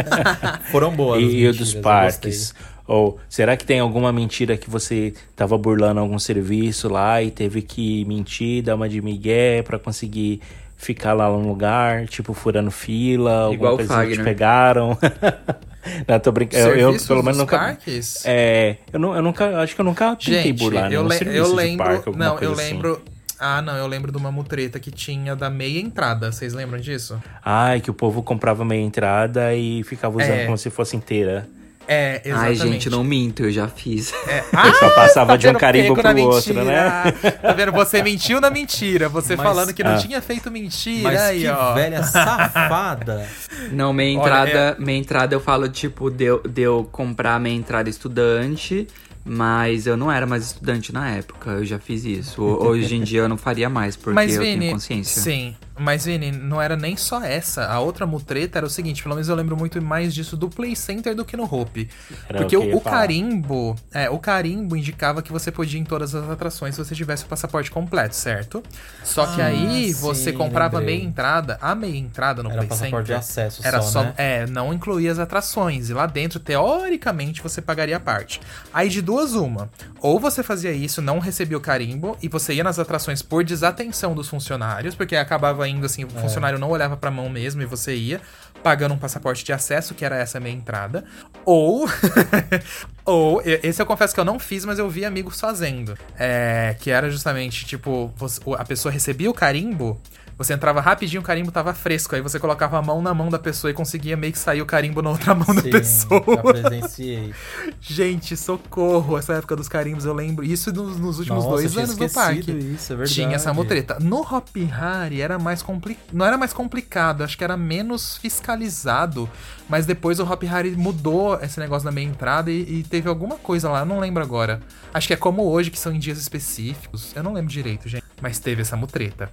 (laughs) Foram boas. as E, e o dos parques? Ou será que tem alguma mentira que você tava burlando algum serviço lá e teve que mentir, dar uma de migué pra conseguir ficar lá no lugar, tipo furando fila, alguma Igual o coisa que te Fagner. pegaram? (laughs) Não, tô brincando. Eu, eu, pelo menos nunca. parques? É, eu, não, eu nunca. Acho que eu nunca tentei Gente, burlar eu, le- eu lembro. parque, alguma não, eu assim. lembro. Ah, não, eu lembro de uma mutreta que tinha da meia entrada. Vocês lembram disso? Ai, que o povo comprava meia entrada e ficava usando É. como se fosse inteira. É, exatamente. Ai, gente, não minto, eu já fiz. É. (laughs) Eu só passava de um carimbo pro outro, mentira. né? (laughs) Tá vendo? Você mentiu na mentira. Você Mas- falando que não Ah. tinha feito mentira. Mas aí, que ó. velha safada. (laughs) Não, minha Olha, é- entrada, minha entrada eu falo, tipo, de eu, de eu comprar minha entrada estudante, mas eu não era mais estudante na época, eu já fiz isso. Ho- Hoje em dia eu não faria mais, porque Mas, eu Vini, tenho consciência. sim. Mas, Vini, não era nem só essa. A outra mutreta era o seguinte, pelo menos eu lembro muito mais disso do Play Center do que no Hope. Era Porque o o, carimbo, é, o carimbo indicava que você podia ir em todas as atrações se você tivesse o passaporte completo, certo? Só que Ah, aí sim, você comprava lembrei. meia entrada, a meia entrada no Era Play passaporte de Center acesso era só, só, né? é, não incluía as atrações. E lá dentro, teoricamente, você pagaria a parte. Aí de duas, uma. Ou você fazia isso, não recebia o carimbo, e você ia nas atrações por desatenção dos funcionários, porque acabava indo assim, o É. funcionário não olhava pra mão mesmo e você ia, pagando um passaporte de acesso, que era essa meia entrada. Ou. (laughs) ou, esse eu confesso que eu não fiz, mas eu vi amigos fazendo. É, que era justamente, tipo, você- a pessoa recebia o carimbo. Você entrava rapidinho, o carimbo tava fresco. Aí você colocava a mão na mão da pessoa e conseguia meio que sair o carimbo na outra mão da Sim, pessoa. já presenciei. (laughs) Gente, socorro. Essa época dos carimbos eu lembro. Isso nos, nos últimos Nossa, dois anos no esquecido parque. isso, é verdade. Tinha essa mutreta. No Hop Hari era mais complicado. Não era mais complicado, acho que era menos fiscalizado. Mas depois o Hop Hari mudou esse negócio da meia entrada e, e teve alguma coisa lá, eu não lembro agora. Acho que é como hoje, que são em dias específicos. Eu não lembro direito, gente. Mas teve essa mutreta.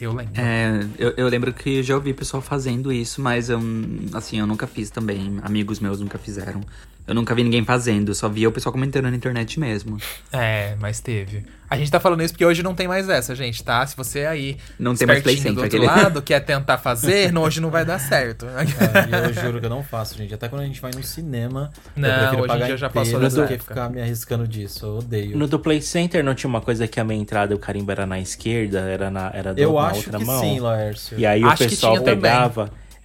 Eu lembro. É, eu, eu lembro que já ouvi pessoal fazendo isso, mas eu, assim, eu nunca fiz também. Amigos meus nunca fizeram. Eu nunca vi ninguém fazendo, eu só via o pessoal comentando na internet mesmo. É, mas teve. A gente tá falando isso porque hoje não tem mais essa, gente, tá? Se você aí, Não tem mais Play espertinho do Center, outro aquele. lado, quer tentar fazer, não, hoje não vai dar certo. É, eu juro que eu não faço, gente. Até quando a gente vai no cinema, Não, eu prefiro pagar dia já passou do que ficar me arriscando disso. Eu odeio. No do Play Center não tinha uma coisa que a minha entrada o carimbo era na esquerda, era na, era do, Eu na acho outra que mão. sim, Laércio. E aí Acho o que pessoal tinha também.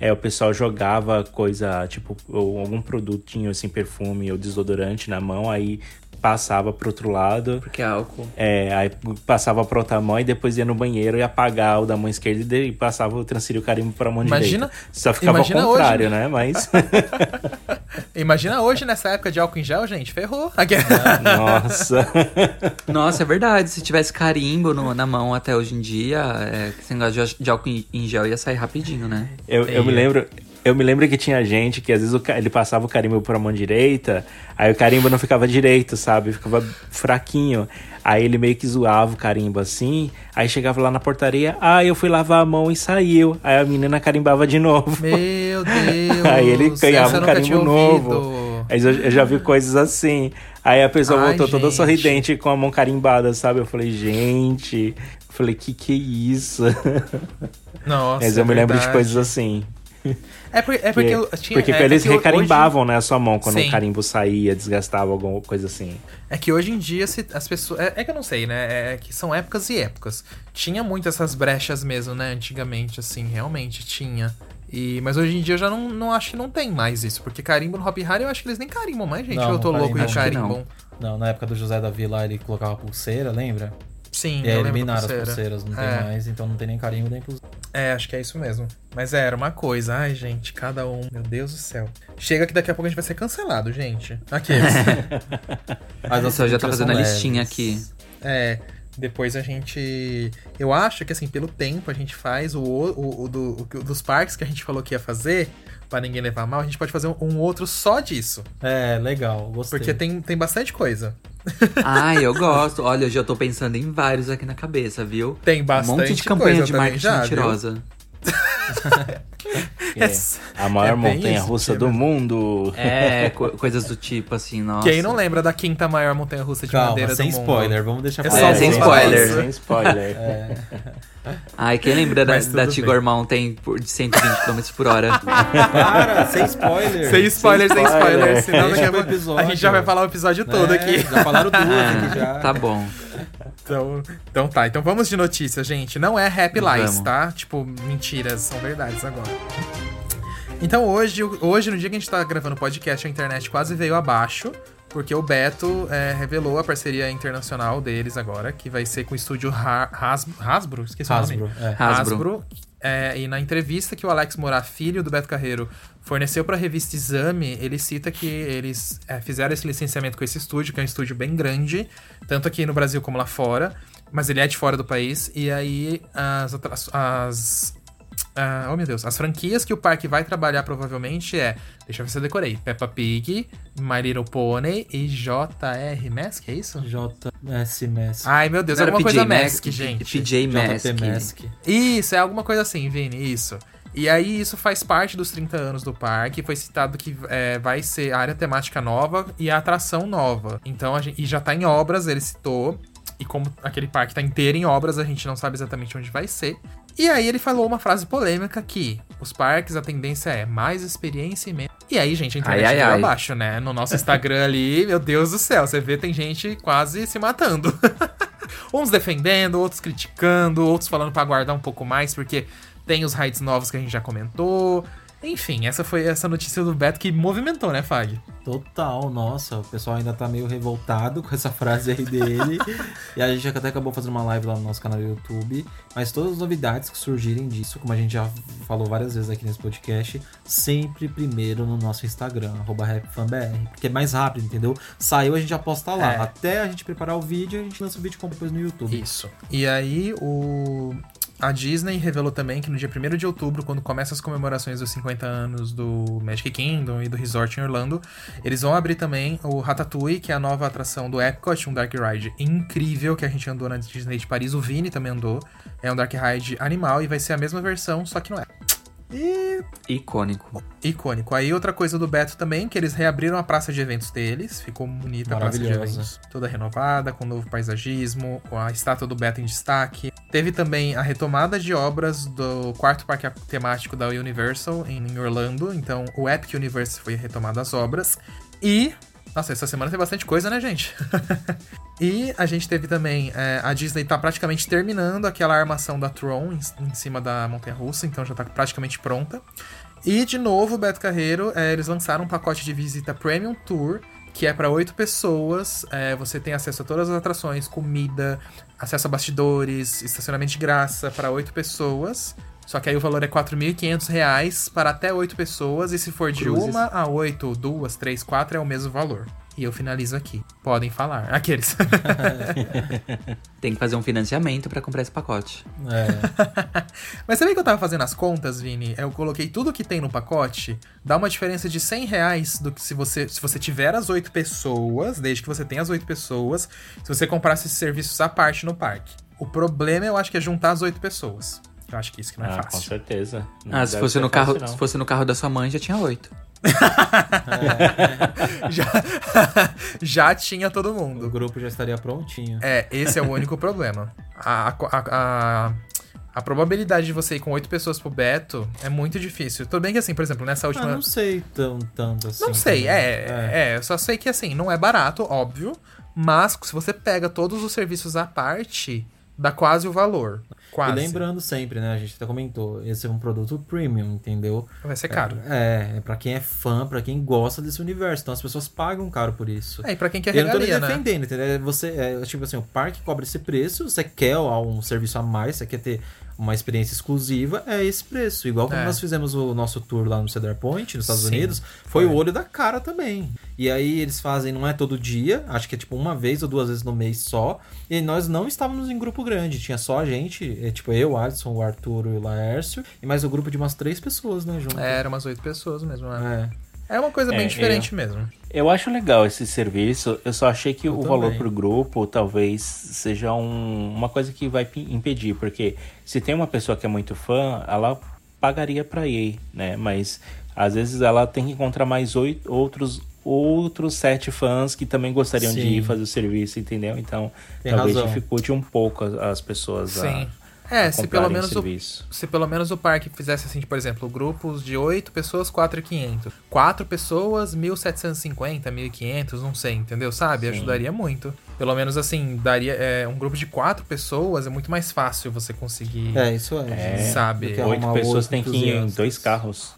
É, o pessoal jogava coisa, tipo, algum produtinho assim, perfume ou desodorante na mão, aí passava pro outro lado. Porque é álcool. É, aí passava pra outra mão e depois ia no banheiro e apagar o da mão esquerda e passava, transferia o carimbo pra mão Imagina- direita. Só ficava imagina ao contrário, hoje, né? Mas. (laughs) Imagina hoje, nessa época de álcool em gel, gente, ferrou. Nossa. (laughs) Nossa, é verdade. Se tivesse carimbo no- na mão até hoje em dia, é, esse negócio de, de álcool em- gel ia sair rapidinho, né? Eu, eu me lembro. Eu me lembro que tinha gente que às vezes ele passava o carimbo pra mão direita, aí o carimbo não ficava direito, sabe? Ficava fraquinho. Aí ele meio que zoava o carimbo assim, aí chegava lá na portaria, ah, eu fui lavar a mão e saiu. Aí a menina carimbava de novo. Meu Deus. (laughs) Aí ele ganhava um carimbo novo. Aí eu, eu já vi coisas assim. Aí a pessoa Ai, voltou toda gente. sorridente com a mão carimbada, sabe? Eu falei, gente. Eu falei, que que é isso? (laughs) Nossa, Mas eu é me lembro de verdade. coisas assim. É porque, é porque Que- eu tinha, porque é, é eles hoje- recarimbavam, né, a sua mão quando o carimbo saía, desgastava alguma coisa assim. É que hoje em dia se- as pessoas. É, é que eu não sei, né? É que são épocas e épocas. Tinha muito essas brechas mesmo, né? Antigamente, assim, realmente tinha. E, mas hoje em dia eu já não, não acho que não tem mais isso. Porque carimbo no Hop Hari eu acho que eles nem carimbam mais, gente. Não, eu tô louco e carimbam. Não. Não, na época do José Davi lá, ele colocava pulseira, lembra? Sim, E aí eu lembro da eliminaram as pulseira. pulseiras, não tem É. mais, então não tem nem carimbo nem pulseira. É, acho que é isso mesmo. Mas é, era uma coisa. Ai, gente, cada um. Meu Deus do céu. Chega que daqui a pouco a gente vai ser cancelado, gente. Aqueles. (laughs) Mas pessoal já tá fazendo a listinha aqui. É, depois a gente. Eu acho que, assim, pelo tempo a gente faz o, o, o, do, o dos parques que a gente falou que ia fazer, pra ninguém levar mal, a gente pode fazer um, um outro só disso. É, legal, gostei. Porque tem, tem bastante coisa. Ai, eu gosto. Olha, eu já tô pensando em vários aqui na cabeça, viu? Tem bastante Um monte de campanha de marketing já, mentirosa. (laughs) É, a maior É bem montanha isso, russa do mundo. É, co- coisas do tipo, assim, nossa. Quem não lembra da quinta maior montanha russa de Calma, madeira sem do mundo? spoiler, vamos deixar É lá. sem spoiler. Sem spoiler. (laughs) Ai, quem lembra da, Mas tudo da bem. Tigor Mountain por, de 120 km por hora? (laughs) Para, sem spoiler. Sem spoiler, sem spoiler. spoiler. Senão daqui a episódio. a gente já vai falar o episódio todo É, aqui. Já falaram duas aqui já. tá bom. Então, então tá, então vamos de notícias, gente. Não é Happy Lies, tá? Tipo, mentiras, são verdades agora. Então hoje, hoje, no dia que a gente tá gravando o podcast, a internet quase veio abaixo, porque o Beto é, revelou a parceria internacional deles agora, que vai ser com o estúdio Ha- Hasbro, Hasbro? Esqueci o Hasbro, nome. é. Hasbro. É, e na entrevista que o Alex Moura, filho do Beto Carreiro, forneceu pra revista Exame, ele cita que eles é, fizeram esse licenciamento com esse estúdio, que é um estúdio bem grande, tanto aqui no Brasil como lá fora, mas ele é de fora do país, e aí as. as ah, oh meu Deus, as franquias que o parque vai trabalhar provavelmente é. Deixa eu ver se eu decorei. Peppa Pig, My Little Pony e JR Mask, é isso? JS Mask. Ai meu Deus, Não era alguma coisa PJ Mask, gente. PJ Mask. Mask. Isso, é alguma coisa assim, Vini, isso. E aí, isso faz parte dos 30 anos do parque. Foi citado que é, vai ser a área temática nova e a atração nova. Então, a gente, e já tá em obras, ele citou. E como aquele parque tá inteiro em obras, a gente não sabe exatamente onde vai ser. E aí, ele falou uma frase polêmica que os parques, a tendência é mais experiência e menos. E aí, gente, a internet Ai, ai, ai. abaixo, né? No nosso Instagram ali, (laughs) meu Deus do céu, você vê, tem gente quase se matando. (laughs) Uns defendendo, outros criticando, outros falando pra aguardar um pouco mais, porque tem os raids novos que a gente já comentou. Enfim, essa foi essa notícia do Beto que movimentou, né, Fag? Total, nossa, o pessoal ainda tá meio revoltado (laughs) com essa frase aí dele. e a gente até acabou fazendo uma live lá no nosso canal do YouTube. Mas todas as novidades que surgirem disso, como a gente já falou várias vezes aqui nesse podcast, sempre primeiro no nosso Instagram, rapfanbr. Porque é mais rápido, entendeu? Saiu, a gente já posta lá. É. Até a gente preparar o vídeo, a gente lança o vídeo depois no YouTube. Isso. E aí, o. A Disney revelou também que no dia 1 de outubro, quando começam as comemorações dos 50 anos do Magic Kingdom e do Resort em Orlando, eles vão abrir também o Ratatouille, que é a nova atração do Epcot, um Dark Ride incrível que a gente andou na Disney de Paris. O Vini também andou. É um Dark Ride animal e vai ser a mesma versão, só que não é. E Icônico. icônico. Aí outra coisa do Beto também, que eles reabriram a praça de eventos deles. Ficou bonita a praça de Maravilhosa. eventos. Toda renovada, com novo paisagismo, com a estátua do Beto em destaque. Teve também a retomada de obras do quarto parque temático da Universal em Orlando. Então o Epic Universe foi retomado as obras. E. Nossa, essa semana tem bastante coisa, né, gente? (laughs) e a gente teve também. é, a Disney tá praticamente terminando aquela armação da Tron em, em cima da Montanha Russa, então já tá praticamente pronta. E de novo, Beto Carreiro, é, eles lançaram um pacote de visita Premium Tour, que é para oito pessoas. É, você tem acesso a todas as atrações, comida, acesso a bastidores, estacionamento de graça para oito pessoas. Só que aí o valor é 4.500 reais para até oito pessoas. E se for de Cruzes. uma a oito, duas, três, quatro, é o mesmo valor. E eu finalizo aqui. Podem falar. Aqueles. (laughs) Tem que fazer um financiamento pra comprar esse pacote. É. Mas sabe que eu tava fazendo as contas, Vini? Eu coloquei tudo que tem no pacote, dá uma diferença de 100 reais do que se você, se você tiver as oito pessoas, desde que você tenha as oito pessoas, se você comprasse esses serviços à parte no parque. O problema, eu acho que é juntar as oito pessoas. Eu acho que isso que não é Ah, com fácil. certeza. Não Ah, se fosse, no carro, fácil, não. se fosse no carro da sua mãe, já tinha oito. (laughs) já, (laughs) já tinha todo O mundo. grupo já estaria prontinho. É, esse é o único problema. A, a, a, a probabilidade de você ir com oito pessoas pro Beto é muito difícil. Tudo bem que assim, por exemplo, nessa Ah, última. não sei tão, tanto assim. Não sei, também. é, é, eu só sei que assim, não é barato, óbvio, mas se você pega todos os serviços à parte, dá quase o valor. Quase. E lembrando sempre, né? A gente até comentou, esse é um produto premium, entendeu? Vai ser caro. É, é pra quem é fã, pra quem gosta desse universo. Então as pessoas pagam caro por isso. É, e pra quem quer Eu não tô nem regalia, né? defendendo, entendeu? Você, é, tipo assim, o parque cobra esse preço, você quer um serviço a mais, você quer ter uma experiência exclusiva, é esse preço. Igual quando É. nós fizemos o nosso tour lá no Cedar Point, nos Estados Sim, Unidos, foi, foi. o olho da cara também. E aí eles fazem, não é todo dia, acho que é tipo uma vez ou duas vezes no mês só. E nós não estávamos em grupo grande, tinha só a gente, é, tipo eu, o Alisson, o Arthur e o Laércio, e mais um grupo de umas três pessoas, né, junto. É, eram umas oito pessoas mesmo. né? É. É uma coisa bem É, diferente mesmo. Eu acho legal esse serviço, eu só achei que Eu o também. valor pro grupo talvez seja um- uma coisa que vai impedir, porque se tem uma pessoa que é muito fã, ela pagaria pra ir, né? Mas às vezes ela tem que encontrar mais oito, outros outros sete fãs que também gostariam de Sim. ir fazer o serviço, entendeu? Então Tem talvez razão. dificulte um pouco as, as pessoas a, Sim. É, se pelo menos o se pelo menos o parque fizesse assim, por exemplo, grupos de 8 pessoas, 4,500. 4 pessoas, 1.750, 1.500, não sei, entendeu? Sabe? Sim. Ajudaria muito. Pelo menos assim, daria é, um grupo de 4 pessoas é muito mais fácil você conseguir. É, isso é. É, Sabe, Do que Oito arrumar pessoas oito têm que ir em dois carros.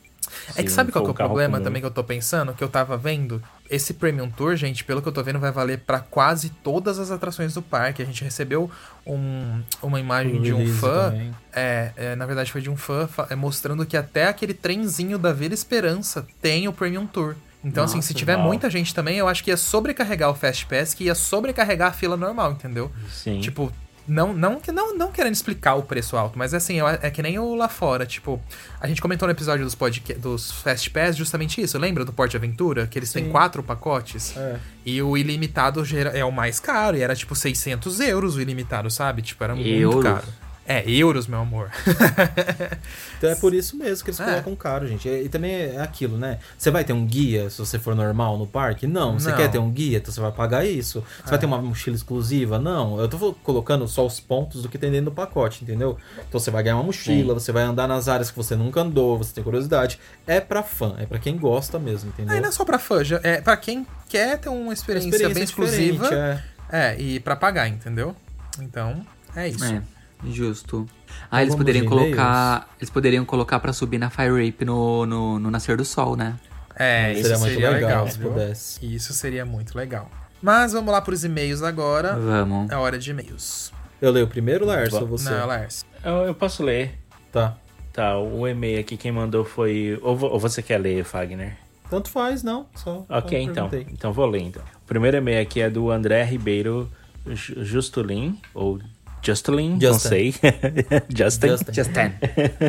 É que Se sabe qual que é o problema comum. também que eu tô pensando? Que eu tava vendo? Esse Premium Tour, gente, pelo que eu tô vendo, vai valer pra quase todas as atrações do parque. A gente recebeu um- uma imagem de um fã. É, é, na verdade foi de um fã é, mostrando que até aquele trenzinho da Vila Esperança tem o Premium Tour. Então, assim, se Nossa, tiver uau. muita gente também, eu acho que ia sobrecarregar o Fast Pass, que ia sobrecarregar a fila normal, entendeu? Sim. Tipo, não, não, que- não, não querendo explicar o preço alto, mas assim, é, que nem o lá fora, tipo, a gente comentou no episódio dos, podca- dos Fast Pass justamente isso, lembra do Porte Aventura? Que eles têm Sim. quatro pacotes? É. E o ilimitado é o mais caro, e era tipo 600 euros o ilimitado, sabe? Tipo, era muito Euros? caro. É, euros, meu amor. (laughs) Então é por isso mesmo que eles É. colocam caro, gente. E, e também é aquilo, né? Você vai ter um guia se você for normal no parque? Não. Você Não. quer ter um guia? Então você vai pagar isso. Você vai ter uma mochila exclusiva? Não. Eu tô colocando só os pontos do que tem dentro do pacote, entendeu? Então você vai ganhar uma mochila, você vai andar nas áreas que você nunca andou, você tem curiosidade. É pra fã, é pra quem gosta mesmo, entendeu? Aí não é só pra fã, já- é pra quem quer ter uma experiência, bem exclusiva. É. é. e pra pagar, entendeu? Então, é isso. É, justo. Ah, eles poderiam de colocar. Eles poderiam colocar pra subir na Fire Ape no, no, no Nascer do Sol, né? É, isso Seria seria, muito legal, legal, se viu? pudesse. Isso seria muito legal. Mas vamos lá pros e-mails agora. Vamos. É hora de e-mails. Eu leio primeiro, Laércio, ou você? Não, Lars. Eu, eu posso ler. Tá. Tá, o e-mail aqui quem mandou foi. Ou, ou você quer ler, Fagner? Tanto faz, não. Só, Ok, então. Então vou ler então. O primeiro e-mail aqui é do André Ribeiro Ju- Justulin, ou Justelin, não Justin. sei. (laughs) Justin. Justin. Justin.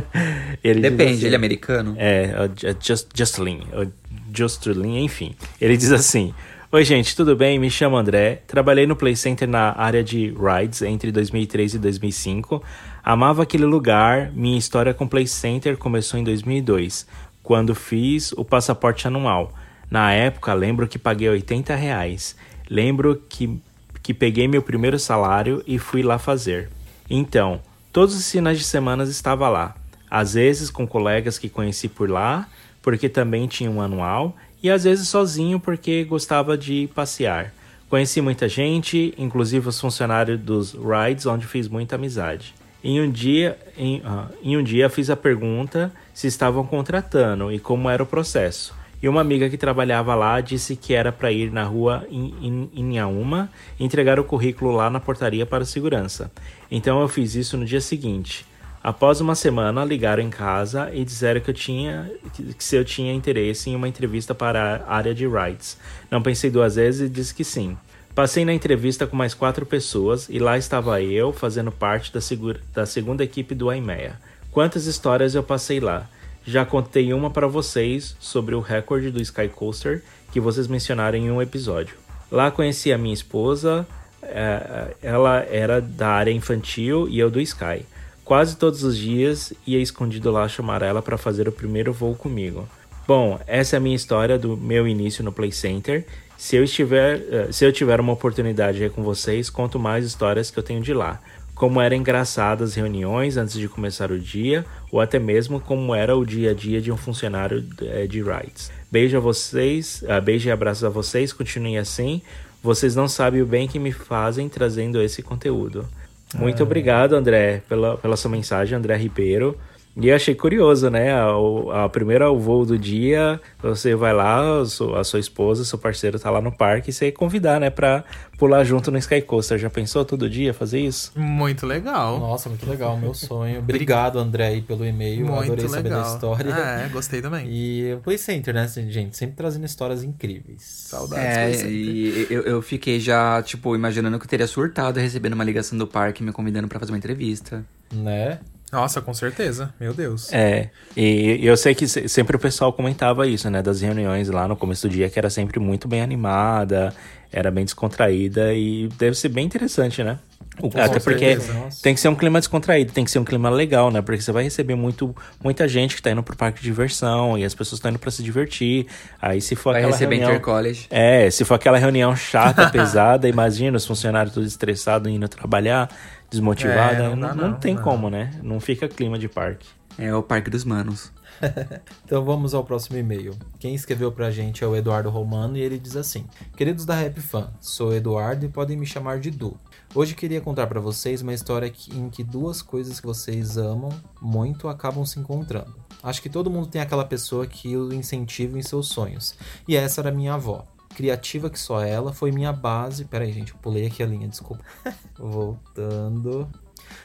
(laughs) Ele Depende, assim- ele é americano? É, o Ju- Just, Justlin, o Justlin, enfim. Ele diz assim: Oi, gente, tudo bem? Me chamo André. Trabalhei no Play Center na área de rides entre 2003 e 2005. Amava aquele lugar. Minha história com Play Center começou em 2002, quando fiz o passaporte anual. Na época, lembro que paguei 80 reais. Lembro que, que peguei meu primeiro salário e fui lá fazer. Então, todos os finais de semana estava lá. Às vezes com colegas que conheci por lá, porque também tinha um anual, e às vezes sozinho porque gostava de passear. Conheci muita gente, inclusive os funcionários dos rides, onde fiz muita amizade. Em um dia, em, ah, em um dia fiz a pergunta se estavam contratando e como era o processo. E uma amiga que trabalhava lá disse que era para ir na rua em, e entregar o currículo lá na portaria para segurança. Então eu fiz isso no dia seguinte. Após uma semana, ligaram em casa e disseram que eu tinha que, se eu tinha interesse em uma entrevista para a área de rides. Não pensei duas vezes e disse que sim. Passei na entrevista com mais quatro pessoas e lá estava eu fazendo parte da, segura, da segunda equipe do IMEA. Quantas histórias eu passei lá? Já contei uma para vocês sobre o recorde do Sky Coaster que vocês mencionaram em um episódio. Lá conheci a minha esposa, eh, ela era da área infantil e eu do Sky. Quase todos os dias ia escondido lá chamar ela para fazer o primeiro voo comigo. Bom, essa é a minha história do meu início no Play Center. Se eu, estiver, eh, se eu tiver uma oportunidade aí com vocês, conto mais histórias que eu tenho de lá. Como eram engraçadas as reuniões antes de começar o dia, ou até mesmo como era o dia a dia de um funcionário eh, de rides. Beijo a vocês, ah, beijo e abraços a vocês, continuem assim. Vocês não sabem o bem que me fazem trazendo esse conteúdo. Muito obrigado, André, pela, pela sua mensagem, André Ribeiro. E eu achei curioso, né? A, a primeira o voo do dia, você vai lá, a sua, a sua esposa, seu parceiro tá lá no parque e você convidar, né, pra pular junto no Sky Coaster. Já pensou todo dia fazer isso? Muito legal. Nossa, muito legal, meu (laughs) sonho. Obrigado, André, aí, pelo e-mail. Muito Adorei saber da legal. história. É, gostei também. E o Play Center, né, gente? Sempre trazendo histórias incríveis. Saudades. É, e eu, eu fiquei já, tipo, imaginando que eu teria surtado recebendo uma ligação do parque me convidando pra fazer uma entrevista. Né? Nossa, com certeza. Meu Deus. É, e eu sei que se- sempre o pessoal comentava isso, né, das reuniões lá no começo do dia, que era sempre muito bem animada, era bem descontraída e deve ser bem interessante, né? O- até porque certeza, nossa. tem que ser um clima descontraído, tem que ser um clima legal, né? Porque você vai receber muito, muita gente que tá indo pro parque de diversão e as pessoas estão indo pra se divertir. Aí se for Vai aquela receber reunião... intercollege. É, se for aquela reunião chata, (laughs) pesada, imagina os funcionários todos estressados indo trabalhar, desmotivados, É, não não, dá não não, tem não. como, né? Não fica clima de parque. É o Parque dos Manos. (laughs) Então vamos ao próximo e-mail. Quem escreveu pra gente é o Eduardo Romano e ele diz assim: Queridos da Rap Fan, sou Eduardo e podem me chamar de Du. Hoje queria contar pra vocês uma história em que duas coisas que vocês amam muito acabam se encontrando. Acho que todo mundo tem aquela pessoa que o incentiva em seus sonhos. E essa era minha avó. Criativa que só ela, foi minha base. Peraí, gente, eu pulei aqui a linha, desculpa. (laughs) Voltando.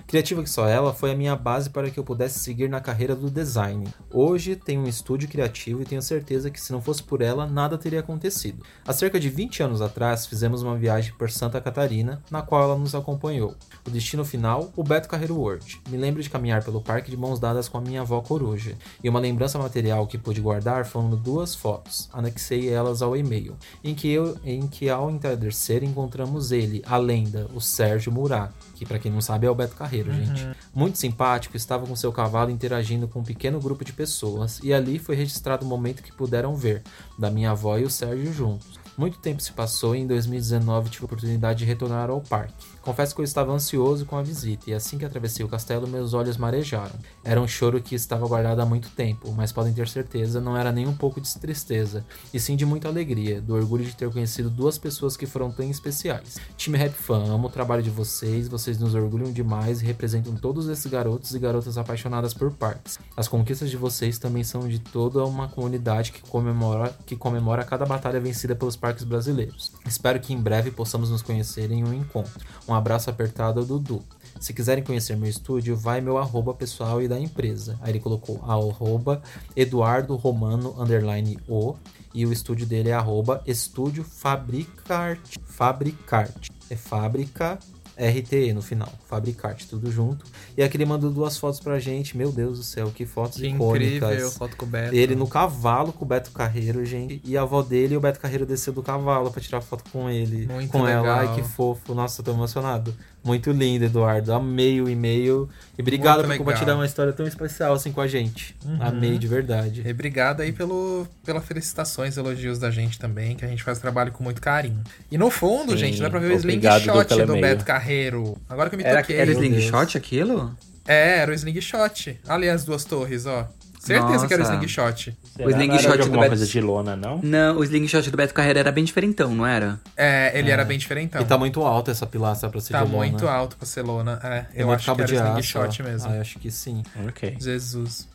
Criativa que só ela foi a minha base para que eu pudesse seguir na carreira do design. Hoje tenho um estúdio criativo e tenho certeza que se não fosse por ela, nada teria acontecido. Há cerca de 20 anos atrás, fizemos uma viagem por Santa Catarina, na qual ela nos acompanhou. O destino final, o Beto Carreiro World. Me lembro de caminhar pelo parque de mãos dadas com a minha avó coruja. E uma lembrança material que pude guardar foram duas fotos. Anexei elas ao e-mail, em que, eu, em que ao entardecer encontramos ele, a lenda, o Sérgio Murat, que para quem não sabe é o Beto Carreiro, gente. Muito simpático, estava com seu cavalo interagindo com um pequeno grupo de pessoas, e ali foi registrado o momento que puderam ver, da minha avó e o Sérgio juntos. Muito tempo se passou e em 2019 tive a oportunidade de retornar ao parque. Confesso que eu estava ansioso com a visita e assim que atravessei o castelo meus olhos marejaram. Era um choro que estava guardado há muito tempo, mas podem ter certeza não era nem um pouco de tristeza, e sim de muita alegria, do orgulho de ter conhecido duas pessoas que foram tão especiais. Time Rap Fan, amo o trabalho de vocês, vocês nos orgulham demais e representam todos esses garotos e garotas apaixonadas por parques. As conquistas de vocês também são de toda uma comunidade que comemora, que comemora cada batalha vencida pelos parques brasileiros. Espero que em breve possamos nos conhecer em um encontro. Um abraço apertado Dudu. Se quiserem conhecer meu estúdio, vai meu arroba pessoal e da empresa. Aí ele colocou arroba Eduardo Romano underline O e o estúdio dele é arroba Estúdio Fabricarte. Fabricarte. É fábrica RTE no final. Fabricarte, tudo junto. E aqui ele mandou duas fotos pra gente. Meu Deus do céu, que fotos Que icônicas. incrível, foto com o Beto. Ele no cavalo com o Beto Carreiro, gente. E a avó dele e o Beto Carreiro desceu do cavalo pra tirar foto com ele. Muito com ela. legal. Ai, que fofo. Nossa, eu tô emocionado. Muito lindo, Eduardo. Amei o e-mail. E obrigado Muito por legal. compartilhar uma história tão especial assim com a gente. Uhum. Amei de verdade. E obrigado aí pelo, pelas felicitações, elogios da gente também, que a gente faz o trabalho com muito carinho. E no fundo, Sim, gente, dá pra ver o slingshot do e-mail. Beto Carreiro. Agora que eu me Era, toquei. era slingshot aquilo? É, era o slingshot. Ali as duas torres, ó. Certeza que era o Nossa. slingshot. Será? slingshot Não era de do alguma Beto- coisa de lona, não? Não, o slingshot do Beto Carreira era bem diferentão, não era? É, ele era bem diferentão. E tá muito alta essa pilastra pra ser Tá de lona. muito alto pra ser lona. É, eu muito acho que era de o aço. slingshot ó. mesmo. Ah, eu acho que sim. Ok. Jesus.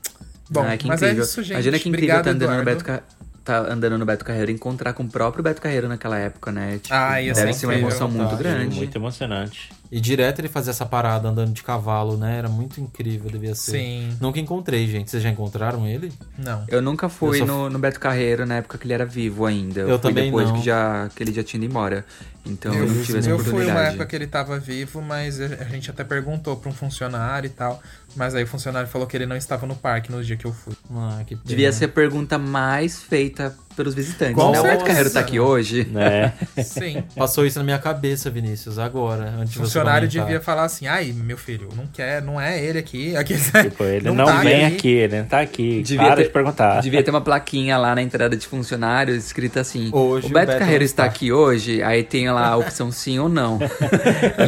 Bom, que mas é incrível. isso, gente. Imagina que incrível Obrigado, tá andando, no. Beto Ca- tá andando no Beto Carreiro e encontrar com o próprio Beto Carreiro naquela época, né? Tipo, Ah, ia deve ser ser uma incrível. emoção muito Tá, grande. Muito emocionante. E direto ele fazia essa parada andando de cavalo, né? Era muito incrível, devia ser. Sim. Nunca encontrei, gente. Vocês já encontraram ele? Não. Eu nunca fui Eu só- no, no Beto Carreiro na época que ele era vivo ainda. Eu, Eu fui também depois não. Que, já, que ele já tinha ido embora. Então eu, Eu, não tive essa eu fui uma oportunidade. época que ele tava vivo, mas a gente até perguntou pra um funcionário e tal. Mas aí o funcionário falou que ele não estava no parque no dia que eu fui. Ah, que pena. Devia ser a pergunta mais feita pelos visitantes. Com né? O Beto. Carreiro tá aqui hoje. Né? (laughs) Sim. Passou isso na minha cabeça, Vinícius, agora, antes O funcionário devia falar assim: ai, meu filho, não quer, não é ele aqui. aqui (laughs) Tipo, ele não, tá vem aqui, ele não tá aqui. Devia Para ter- de perguntar. Devia ter uma plaquinha lá na entrada de funcionários escrita assim: Hoje O o Beto, Beto Carreiro não está está." aqui hoje. Aí tem lá a opção sim ou não. (laughs)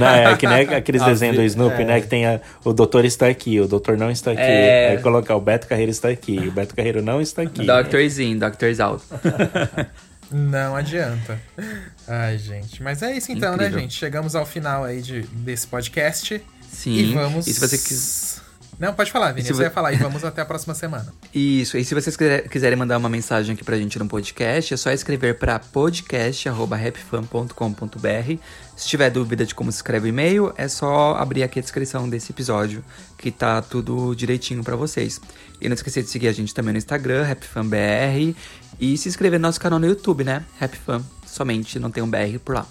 Não, é que nem aqueles desenhos do Snoopy, é. né? Que tem a- o doutor está aqui, o doutor não está aqui. É. Aí colocar o Beto Carreiro está aqui, o Beto Carreiro não está aqui. Doctor's in, Doctor's out. (laughs) Não adianta. Ai, gente. Mas é isso então, Incrível. né, gente? Chegamos ao final aí de, desse podcast. Sim. E vamos. E se você quiser. Não, pode falar, Vini. Você vo- ia falar e vamos até a próxima semana. (laughs) Isso, e se vocês quiser- quiserem mandar uma mensagem aqui pra gente no podcast, é só escrever pra podcast.rapfan.com.br. Se tiver dúvida de como se escreve o e-mail, é só abrir aqui a descrição desse episódio, que tá tudo direitinho pra vocês. E não esqueça de seguir a gente também no Instagram, RapFanBR, e se inscrever no nosso canal no YouTube, né? RapFan, somente, não tem um BR por lá.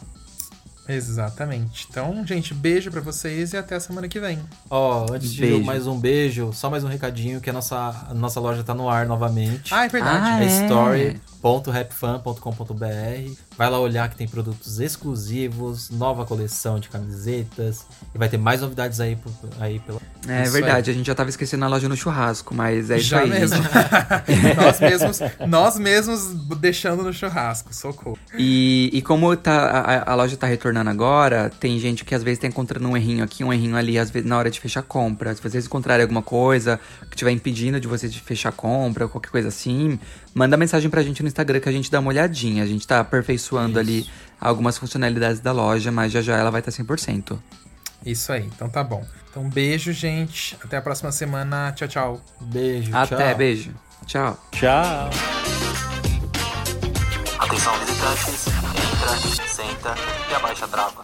Exatamente. Então, gente, beijo pra vocês e até a semana que vem. Ó, antes de Beijo. mais um beijo, só mais um recadinho que a nossa, a nossa loja tá no ar novamente. Ah, é verdade. Ah, é é. story.rapfan.com.br. Vai lá olhar que tem produtos exclusivos, nova coleção de camisetas e vai ter mais novidades aí, pro- aí pela. É Isso verdade, a gente já tava esquecendo a loja no churrasco, mas é isso Já aí. mesmo. (laughs) nós mesmos. Nós mesmos deixando no churrasco. Socorro. E, e como tá, a, a loja tá retornando agora, tem gente que às vezes tá encontrando um errinho aqui, um errinho ali, às vezes na hora de fechar a compra. Se vocês encontrarem alguma coisa que estiver impedindo de vocês de fechar a compra, qualquer coisa assim, manda mensagem pra gente no Instagram que a gente dá uma olhadinha. A gente tá aperfeiçoando ali algumas funcionalidades da loja, mas já já ela vai tá estar 100%. Isso aí. Então tá bom. Então, beijo, gente. Até a próxima semana. Tchau, tchau. Beijo, Até, tchau. beijo. Tchau. Tchau. Atenção visitantes, entra, senta e abaixa a trava.